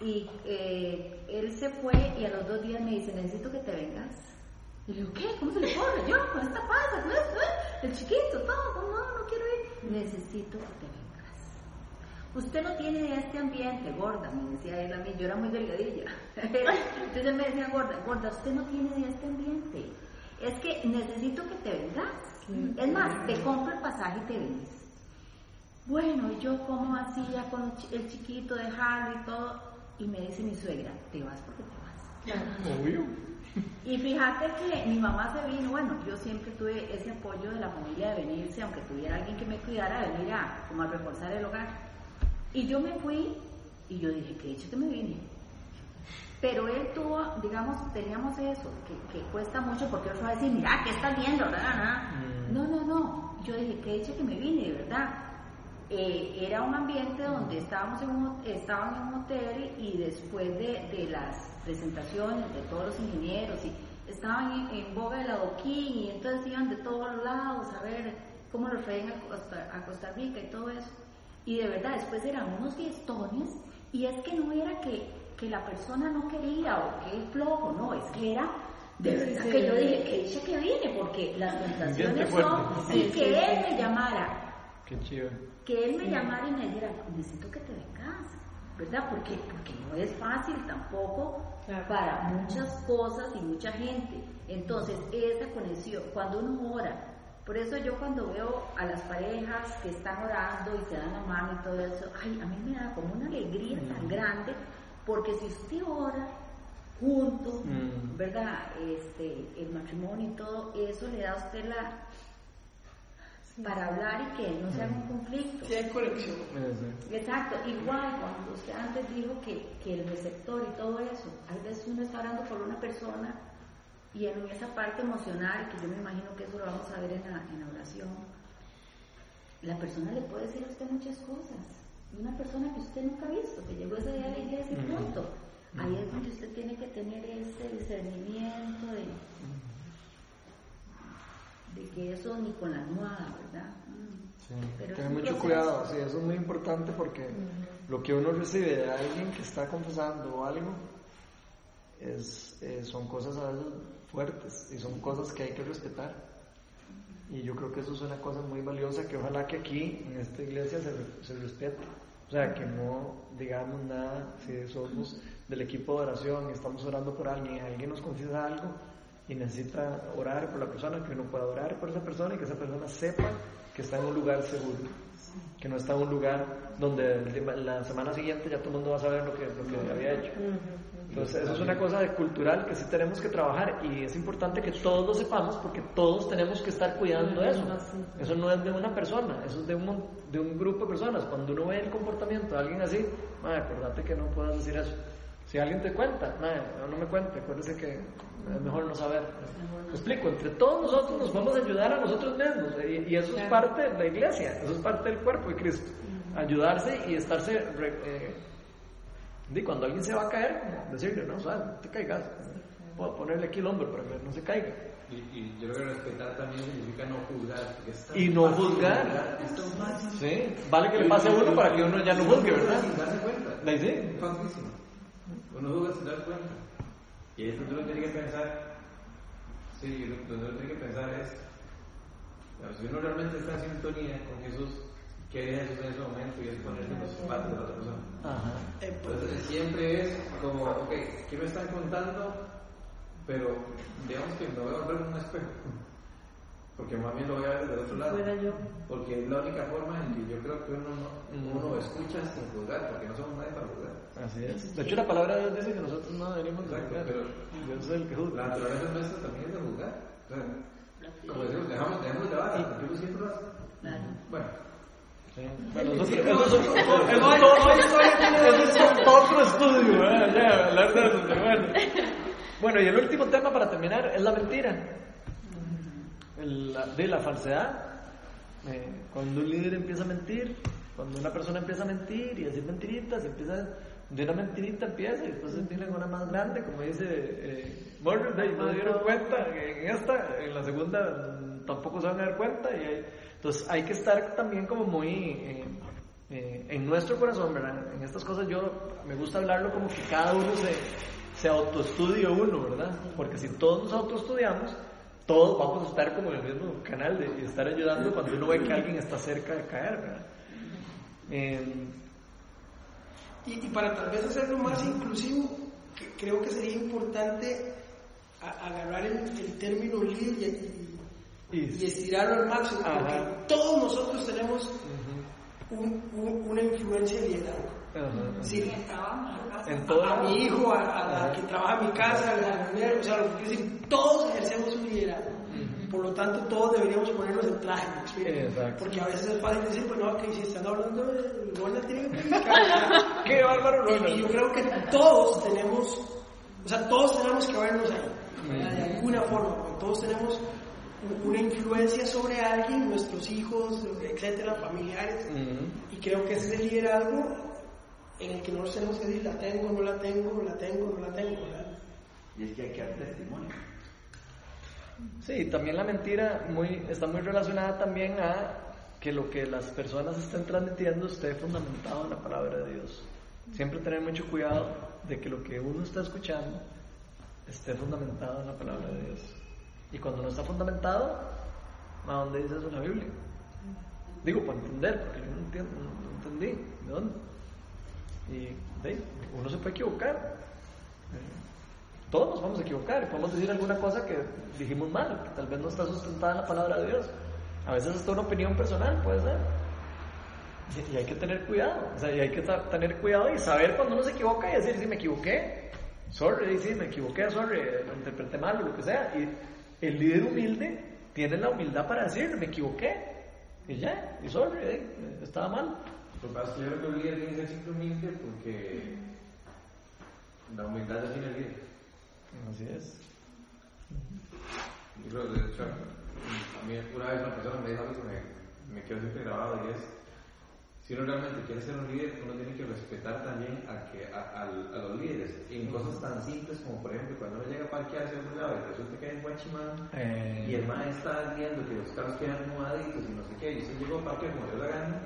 Y eh, él se fue y a los dos días me dice, necesito que te vengas. Y le digo, ¿qué? ¿Cómo se le ocurre? Yo, con esta pasa, el chiquito, todo, no, no quiero ir. Necesito que te vengas. Usted no tiene de este ambiente, gorda, me decía él a mí, yo era muy delgadilla. Entonces él me decía, gorda, gorda, usted no tiene de este ambiente. Es que necesito que te vengas. Es más, te compro el pasaje y te vienes. Bueno, yo como hacía con el chiquito, dejarlo y todo. Y me dice mi suegra, te vas porque te vas. Obvio. Y fíjate que mi mamá se vino, bueno, yo siempre tuve ese apoyo de la familia de venirse, aunque tuviera alguien que me cuidara, de venir a, como a reforzar el hogar. Y yo me fui y yo dije, que hecho que me vine. Pero él tuvo, digamos, teníamos eso, que, cuesta mucho porque otro va a decir, mira, ¿qué estás viendo? Mm. No, no, no. Yo dije, que hecho que me vine, de verdad. Eh, era un ambiente donde estábamos en un, estaban en un hotel y después de, las presentaciones de todos los ingenieros y estaban en, boga del adoquín y entonces iban de todos lados a ver cómo lo traen a Costa Rica y todo eso. Y de verdad, después eran unos fiestones y es que no era que, que la persona no quería o que es flojo, no, es que era de verdad que yo dije que dice que vine porque las tentaciones son y que él me llamara. Qué chido. Que él me llamara y me dijera, necesito que te vengas, ¿verdad? Porque, porque no es fácil tampoco para muchas cosas y mucha gente. Entonces, esa conexión, cuando uno ora por eso yo cuando veo a las parejas que están orando y se dan la mano y todo eso, ay, a mí me da como una alegría tan grande, porque si usted ora junto, mm. ¿verdad? Este, el matrimonio y todo, eso le da a usted la para hablar y que no sea un conflicto. Sí, hay conexión. Exacto, igual cuando usted antes dijo que, que el receptor y todo eso, a veces uno está orando por una persona y en esa parte emocional, que yo me imagino que eso lo vamos a ver en la, en oración, la persona le puede decir a usted muchas cosas. Una persona que usted nunca ha visto, que llegó ese día a la iglesia y punto. Ahí es donde usted tiene que tener ese discernimiento de, de que eso ni con la almohada, ¿verdad? Sí, tener mucho cuidado, sí, eso es muy importante porque lo que uno recibe de alguien que está confesando algo es, eh, son cosas a veces fuertes y son cosas que hay que respetar. Y yo creo que eso es una cosa muy valiosa que ojalá que aquí en esta iglesia se, se respete. O sea, que no digamos nada si somos del equipo de oración y estamos orando por alguien, alguien nos confiesa algo y necesita orar por la persona, que uno pueda orar por esa persona y que esa persona sepa que está en un lugar seguro, que no está en un lugar donde la semana siguiente ya todo el mundo va a saber lo que, lo que había hecho. Entonces, eso es una cosa de cultural que sí tenemos que trabajar y es importante que todos lo sepamos porque todos tenemos que estar cuidando eso. Eso no es de una persona, eso es de un, de un grupo de personas. Cuando uno ve el comportamiento de alguien así, acordate que no puedas decir eso. Si alguien te cuenta, madre, no, me cuente, acuérdese que es mejor no saber. explico, entre todos nosotros nos vamos a ayudar a nosotros mismos y, eso es parte de la iglesia, eso es parte del cuerpo de Cristo. Ayudarse y estarse... Eh, y cuando alguien se va a caer, decirle, no, o no te caigas. Puedo ponerle aquí el hombro para que no se caiga. Y, yo creo que respetar también significa no juzgar. Y no juzgar. Sí, vale que le pase a uno para que uno ya no juzgue, ¿verdad? Sin darse cuenta. ¿La sí? Uno juzga sin darse cuenta. Y eso tú lo tienes que pensar. Sí, lo que uno tiene que pensar es si uno realmente está en sintonía con Jesús, ¿qué haría Jesús en ese momento? Y es ponerse en los zapatos de la otra persona. Entonces siempre es como, ok, ¿qué me están contando? Pero digamos que me voy a volver un espejo. Porque más bien lo voy a ver desde el otro lado. Porque es la única forma en que yo creo que uno, uno escucha sin juzgar, porque no somos nadie para juzgar. Así es. De hecho, la palabra de Dios dice que nosotros no deberíamos juzgar. Pero Dios es el que juzga. La naturaleza nuestra también es de juzgar. O sea, como decimos, dejamos, dejamos el debate, porque uno siempre lo hace. Bueno. Sí. Bueno, eso, eso, eso, es otro estudio, ¿eh? ya, hablar de eso, pero bueno. Bueno, y el último tema para terminar es la mentira de la falsedad. Eh, cuando un líder empieza a mentir, cuando una persona empieza a mentir y decir mentiritas, empieza de una mentirita empieza y después se una más grande, como dice eh, Morgan, no se dieron cuenta en esta, en la segunda mm, tampoco se van a dar cuenta. Y entonces hay que estar también como muy eh, eh, en nuestro corazón, ¿verdad? En estas cosas yo me gusta hablarlo como que cada uno se, se autoestudie uno, ¿verdad? Porque si todos nos autoestudiamos, todos vamos a estar como en el mismo canal de estar ayudando cuando uno ve que alguien está cerca de caer, ¿verdad? Eh, y, y, para tal vez hacerlo más inclusivo, creo que sería importante agarrar el, el, término líder y, y, estirarlo al máximo, porque todos nosotros tenemos un, un, una influencia de liderazgo. Sí, a, a, mi hijo, a, la que trabaja en mi casa, a la mujer, o sea, lo que decir, todos ejercemos un liderazgo. Por lo tanto, todos deberíamos ponernos el traje, Porque a veces es fácil decir, pues no, que si están hablando de Ronald tiene que. Qué bárbaro, Y, yo creo que todos tenemos, o sea, todos tenemos que vernos ahí, de alguna forma, porque todos tenemos una influencia sobre alguien, nuestros hijos, etcétera, familiares, y creo que ese es el liderazgo en el que no tenemos que decir la tengo, no la tengo, la tengo, no la tengo, ¿verdad? Y es que hay que dar testimonio. Sí, también la mentira está muy relacionada también a que lo que las personas estén transmitiendo esté fundamentado en la palabra de Dios. Siempre tener mucho cuidado de que lo que uno está escuchando esté fundamentado en la palabra de Dios. Y cuando no está fundamentado, ¿a dónde dice eso en la Biblia? Digo, para entender, porque yo no, entiendo, no entendí. ¿De dónde? Y uno se puede equivocar. Todos nos vamos a equivocar y podemos decir alguna cosa que dijimos mal, que tal vez no está sustentada en la palabra de Dios. A veces es una opinión personal, puede ser. Y, hay que tener cuidado, o sea, y hay que tener cuidado y saber cuando uno se equivoca y decir, si me equivoqué, sorry, sí, me equivoqué, sorry, lo interpreté mal o lo que sea. Y el líder humilde tiene la humildad para decir, me equivoqué, y ya, y sorry, eh, estaba mal. Lo que pasa es yo que el líder tiene humilde porque la humildad tiene el líder. Así es. Yo creo, de hecho, a mí una vez una persona me dijo que me, me quedó siempre grabado y es si uno realmente quiere ser un líder, uno tiene que respetar también a, que, a, los líderes en cosas tan simples como, por ejemplo, cuando uno llega a parquear hacia un lado y resulta que hay un guachimán eh. y el maestro está viendo que los carros quedan acomodaditos y no sé qué, y usted llegó a parquear como dio la gana,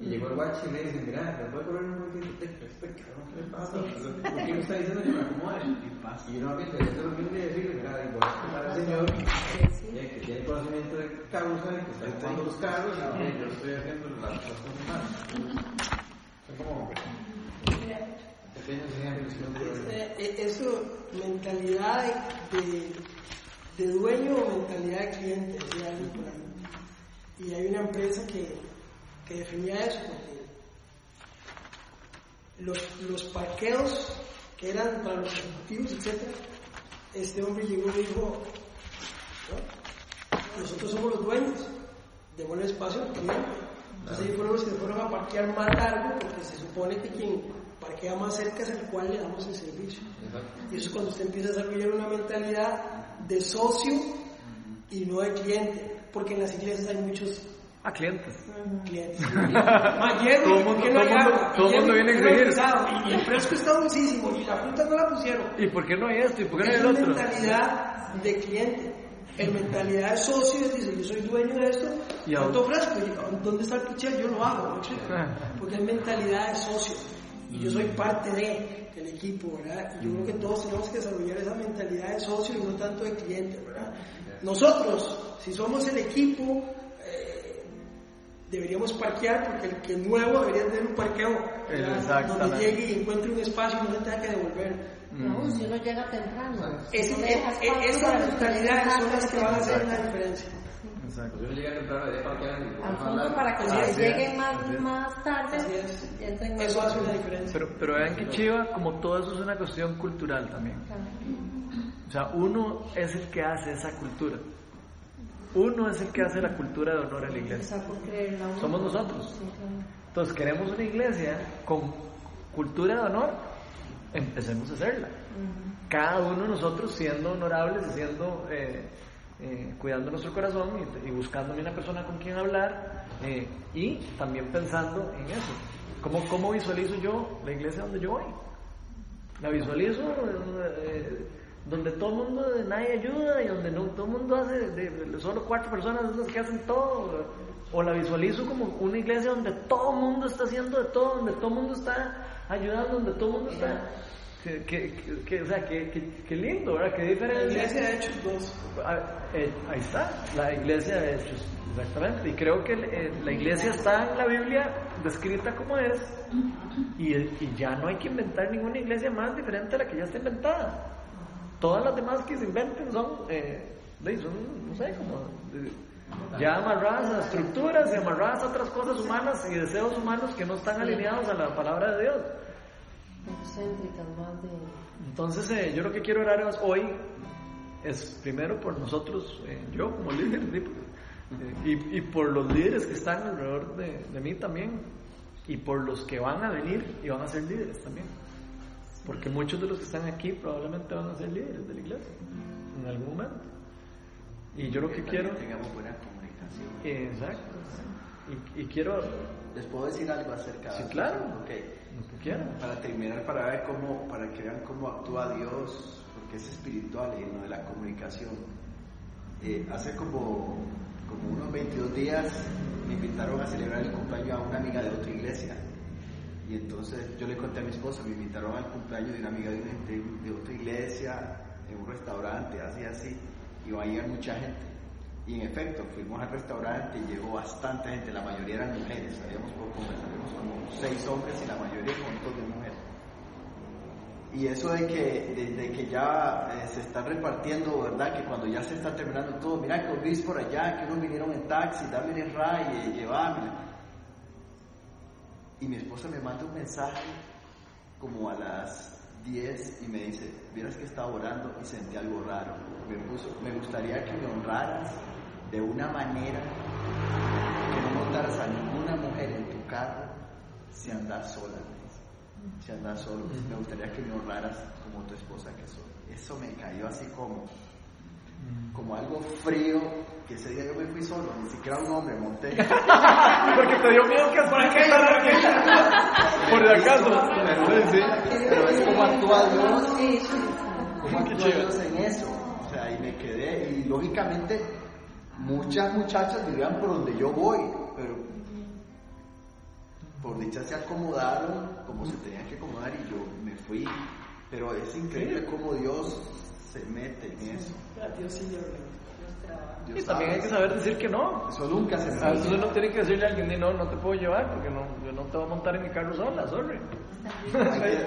y llegó el guachi y le dice, mira, ¿me puede correr un poquito? Este cabrón, ¿qué le pasa? ¿Por qué me está diciendo que me acomode? Y uno viene de ser humilde y decirle, mira, y voy a escuchar que tiene conocimiento de causa y que está ocupando los carros y yo estoy haciendo las cosas mal. Son como pequeños ejemplos. Este, eso, mentalidad de, de, dueño o mentalidad de cliente, decía alguien por ahí. Y hay una empresa que, que definía eso, porque los, los parqueos que eran para los ejecutivos, etc., este hombre llegó y dijo, nosotros somos los dueños, démosle espacio al cliente. Entonces ellos fueron los que fueron a parquear más largo porque se supone que quien parquea más cerca es el cual le damos el servicio. Y eso es cuando usted empieza a desarrollar una mentalidad de socio y no de cliente, porque en las iglesias hay muchos a clientes. Clientes. Ayer, todo el mundo, todo mundo viene a exigir. Y el fresco está dulcísimo y la fruta no la pusieron. ¿Y por qué no hay esto? ¿Y por qué no hay el otro? Es mentalidad de cliente. En mentalidad de socio, dice, yo soy dueño de esto, ¿Y ¿cuánto ofrezco? ¿Dónde está el pichel? Yo lo hago, porque es mentalidad de socio. Y yo soy parte de, del equipo, ¿verdad? Y yo creo que todos tenemos que desarrollar esa mentalidad de socio y no tanto de cliente, ¿verdad? Nosotros, si somos el equipo, deberíamos parquear porque el que nuevo debería tener un parqueo donde llegue y encuentre un espacio y no se tenga que devolver. No, si uno llega temprano. Es, no esas mentalidades son las que van a hacer la diferencia. Exacto. Yo llegué temprano de parquear Al fondo para que si lleguen más, más tarde, Eso hace una diferencia. Pero, pero vean que chiva, como todo eso es una cuestión cultural también. O sea, uno es el que hace esa cultura. Uno es el que hace la cultura de honor en la iglesia. Somos nosotros. Entonces, queremos una iglesia con cultura de honor, empecemos a hacerla. Cada uno de nosotros siendo honorables y siendo, eh, eh, cuidando nuestro corazón y, buscando una persona con quien hablar eh, y también pensando en eso. ¿Cómo, ¿Cómo visualizo yo la iglesia donde yo voy? La visualizo donde todo el mundo, nadie ayuda y donde no, todo el mundo hace, de, solo cuatro personas que hacen todo. O la visualizo como una iglesia donde todo el mundo está haciendo de todo, donde todo el mundo está ayudando, donde todo el mundo está... Que, que, o sea, que, lindo, ¿verdad? Qué diferencia. La iglesia de Hechos 2. Ah, eh, ahí está, la iglesia de Hechos, exactamente. Y creo que eh, la iglesia está en la Biblia descrita como es, y, y ya no hay que inventar ninguna iglesia más diferente a la que ya está inventada. Todas las demás que se inventen son, eh, son no sé, como eh, ya amarradas a estructuras y amarradas a otras cosas humanas y deseos humanos que no están alineados a la palabra de Dios. Entonces, eh, yo lo que quiero orar hoy es primero por nosotros, eh, yo como líder, y, y, por los líderes que están alrededor de, de mí también, y por los que van a venir y van a ser líderes también. Porque muchos de los que están aquí probablemente van a ser líderes de la iglesia en algún momento. Y yo lo que, quiero. tengamos buena comunicación. Exacto. Y, y, quiero. ¿Les puedo decir algo acerca de Sí, claro. Okay. Lo que quieran. Para terminar, para ver cómo, para que vean cómo actúa Dios, porque es espiritual y no de la comunicación. Eh, hace como, como unos 22 días me invitaron a celebrar el cumpleaños a una amiga de otra iglesia. Y entonces yo le conté a mi esposa, me invitaron al cumpleaños de una amiga de, de, otra iglesia, en un restaurante, así, así, y va a llegar mucha gente. Y en efecto, fuimos al restaurante y llegó bastante gente, la mayoría eran mujeres, habíamos poco, habíamos como seis hombres y la mayoría un montón de mujeres. Y eso de que, de, que ya eh, se está repartiendo, ¿verdad? Que cuando ya se está terminando todo, mira que Luis por allá, que unos vinieron en taxi, dame el ray, llevarme y mi esposa me manda un mensaje como a las 10 y me dice, vieras que estaba orando y sentí algo raro. Me, gustaría que me honraras de una manera que no montaras a ninguna mujer en tu carro si andas sola. Si andas solo, me gustaría que me honraras como tu esposa que soy. Eso me cayó así como, como algo frío, que ese día yo me fui solo, ni siquiera un hombre monté. Porque te dio miedo que por qué Por si acaso. Pero es como actúa Dios, como actúa Dios en eso. Me quedé, y lógicamente muchas muchachas vivían por donde yo voy, pero por dicha se acomodaron como se tenían que acomodar y yo me fui. Pero es increíble cómo Dios se mete en eso. Dios sí, y también hay que saber decir que no. Eso nunca se sabe. Entonces no tiene que decirle a alguien, no, no te puedo llevar porque no, yo no te voy a montar en mi carro sola, sorry.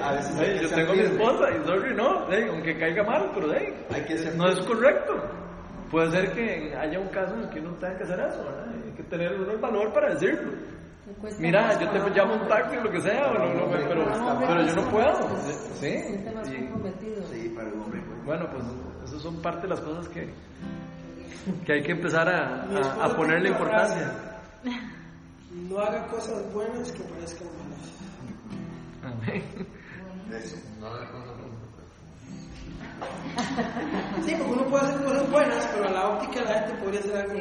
A veces yo tengo a mi esposa y sorry, no, aunque caiga mal, pero hay que ser no es correcto. Puede ser que haya un caso en el que uno tenga que hacer eso, ¿verdad? Hay que tener el valor para decirlo. Mira, yo te llamo un taxi o lo que sea, pero, pero yo no puedo. ¿Sí? Sí, para el hombre. Bueno, pues esas son parte de las cosas que, que hay que empezar a, a, a ponerle importancia. No haga cosas buenas que parezcan malas. Sí, porque uno puede hacer cosas buenas, pero a la óptica la gente podría hacer algo.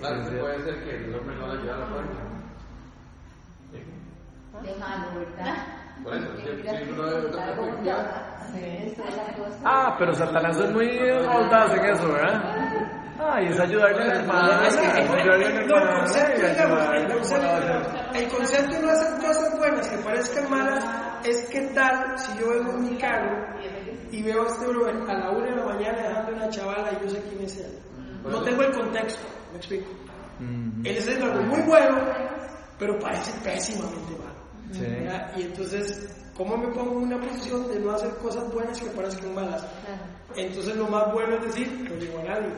Claro, puede ser que el hombre no le ayude a la puerta. De malo, ¿verdad? Por eso, si uno debe otra perspectiva. Ah, pero Satanás es muy audaz en eso, ¿verdad? Ah, y es ayudarle al hermano. Es que el, concepto, digamos, el, concepto, concepto no hacer cosas buenas que parezcan malas es que tal si yo vengo en mi carro y veo a este brother a la una de la mañana dejando una chavala y yo sé quién es él. No tengo el contexto, me explico. Él está haciendo algo muy bueno, pero parece pésimamente malo. Y entonces, ¿cómo me pongo en una posición de no hacer cosas buenas que parezcan malas? Entonces, lo más bueno es decir, no digo a nadie.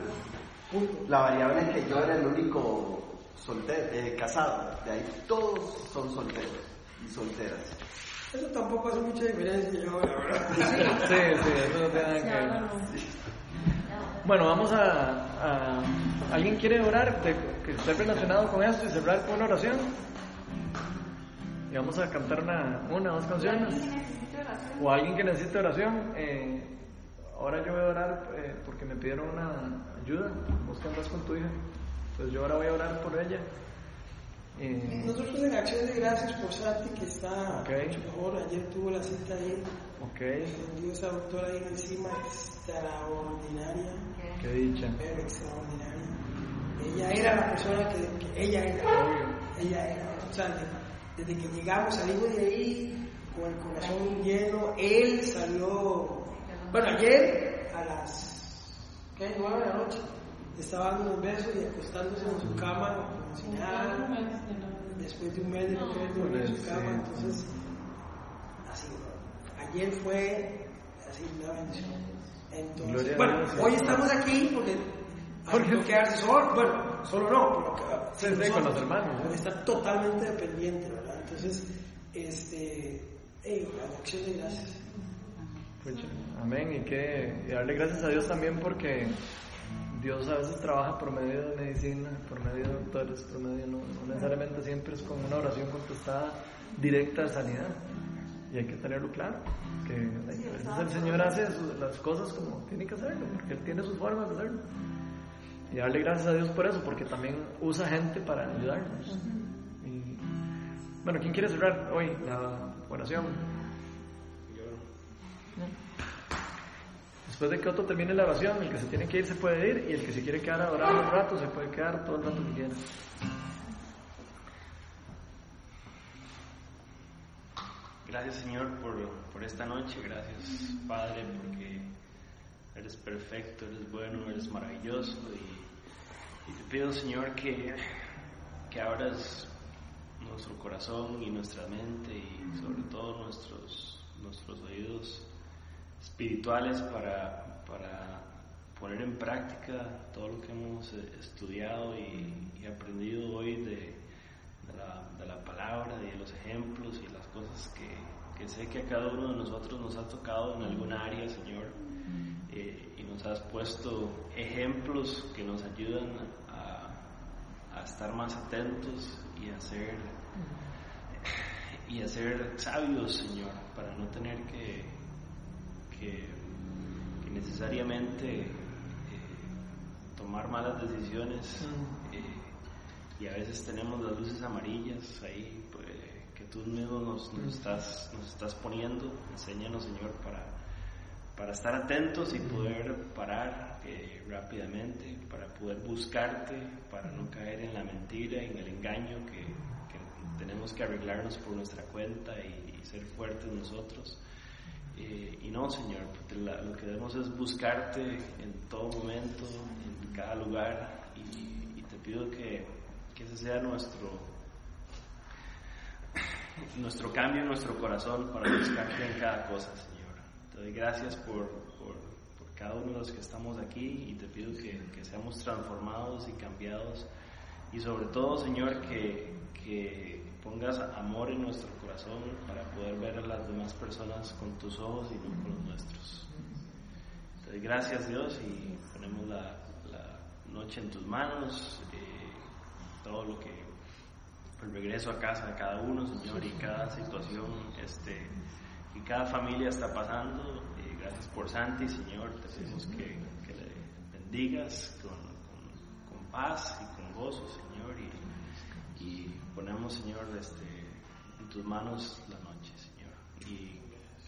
La variable es que yo era el único soltero, eh, casado. De ahí todos son solteros y solteras. Eso tampoco hace mucha diferencia, yo, la verdad. Sí, sí, eso no tiene nada que ver. Bueno, vamos a, ¿Alguien quiere orar que esté relacionado con esto y cerrar con una oración? Y vamos a cantar una, una dos canciones. O alguien que necesite oración. Eh, ahora yo voy a orar eh, porque me pidieron una ayuda. Vos que con tu hija. Entonces yo ahora voy a orar por ella. Eh, Nosotros en acción de gracias por Sati que está mucho mejor. Ayer tuvo la cita ahí. Okay. Dio esa doctora ahí encima extraordinaria. Qué dicha. Pero extraordinaria. Ella era la persona que, ella era. Ella era. O sea, desde, que llegamos, salimos de ahí con el corazón lleno. Él salió. Bueno, ayer a las ¿qué? 9 de la noche estaba dando unos besos y acostándose en su cama como si nada. Después de un mes de no querer en su cama, entonces, así, ayer fue así una bendición. Entonces, bueno, hoy estamos aquí porque hay que quedarse solo, bueno, solo no, pero con los hermanos. Está totalmente dependiente, ¿verdad? Entonces, este, hey, la acción de gracias. Amén, y que y darle gracias a Dios también porque Dios a veces trabaja por medio de medicina, por medio de doctores, por medio, no, necesariamente siempre es con una oración contestada directa de sanidad. Y hay que tenerlo claro, que el Señor hace las cosas como tiene que hacerlo, porque Él tiene sus formas de hacerlo. Y darle gracias a Dios por eso, porque también usa gente para ayudarnos. bueno, ¿quién quiere cerrar hoy la oración? Después de que otro termine la oración, el que se tiene que ir se puede ir y el que se quiere quedar a orar un rato se puede quedar todo el rato que quiera. Gracias Señor por, por esta noche, gracias Padre porque eres perfecto, eres bueno, eres maravilloso y, te pido Señor que, que abras nuestro corazón y nuestra mente y sobre todo nuestros, nuestros oídos espirituales para, para poner en práctica todo lo que hemos estudiado y, aprendido hoy de, de, la, de, la, palabra y de los ejemplos y las cosas que, que, sé que a cada uno de nosotros nos ha tocado en alguna área, Señor, eh, y nos has puesto ejemplos que nos ayudan a, a estar más atentos y a ser y a ser sabios, Señor, para no tener que que, necesariamente eh, tomar malas decisiones eh, y a veces tenemos las luces amarillas ahí pues, que tú mismo nos, nos, estás, nos estás poniendo. Enséñanos, Señor, para, para estar atentos y poder parar eh, rápidamente, para poder buscarte, para no caer en la mentira, en el engaño que, tenemos que arreglarnos por nuestra cuenta y, y ser fuertes nosotros. Eh, y no, Señor, lo que debemos es buscarte en todo momento, en cada lugar, y, te pido que, que, ese sea nuestro, nuestro cambio en nuestro corazón para buscarte en cada cosa, Señor. Te doy gracias por, por, por cada uno de los que estamos aquí y te pido que, que seamos transformados y cambiados, y sobre todo, Señor, que, que pongas amor en nuestro corazón para poder ver a las demás personas con tus ojos y no con los nuestros. Doy gracias Dios y ponemos la, noche en tus manos, eh, todo lo que, el regreso a casa de cada uno, Señor, y cada situación este, que cada familia está pasando. Eh, gracias por Santi, Señor, te pedimos que, le bendigas con, paz y con gozo, Señor, y, y ponemos, Señor, este, en tus manos la noche, Señor. Y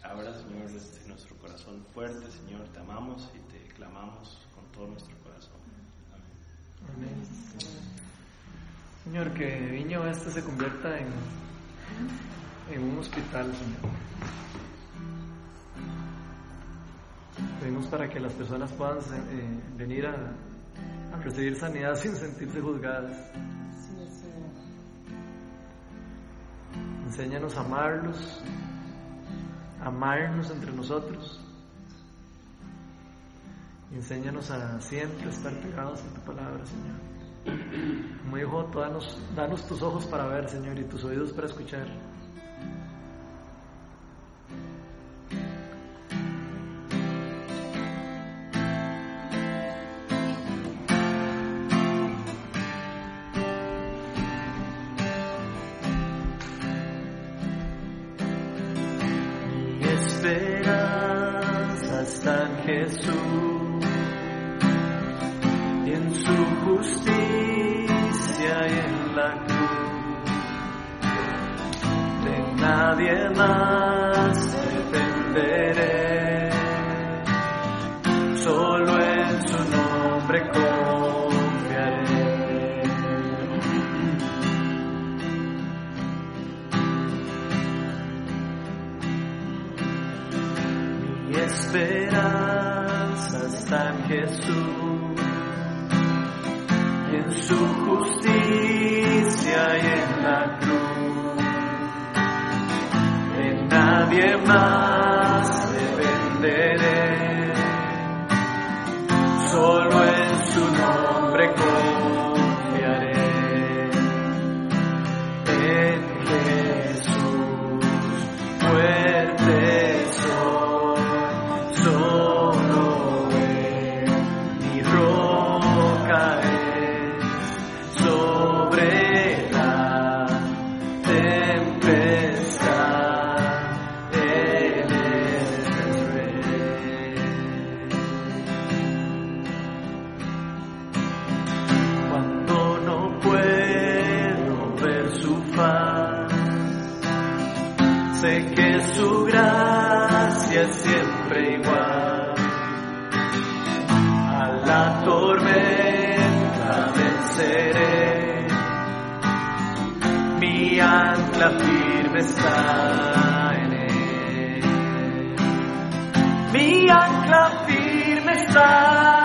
ahora, Señor, este, nuestro corazón fuerte, Señor, te amamos y te clamamos con todo nuestro corazón. Amén. Señor, que Viño este se convierta en, en un hospital, Señor. Pedimos para que las personas puedan eh, venir a, a recibir sanidad sin sentirse juzgadas. Enséñanos a amarlos, amarnos entre nosotros. Enséñanos a siempre estar pegados a tu palabra, Señor. Como dijo, danos, danos tus ojos para ver, Señor, y tus oídos para escuchar. Jesus. Justificado por la fe.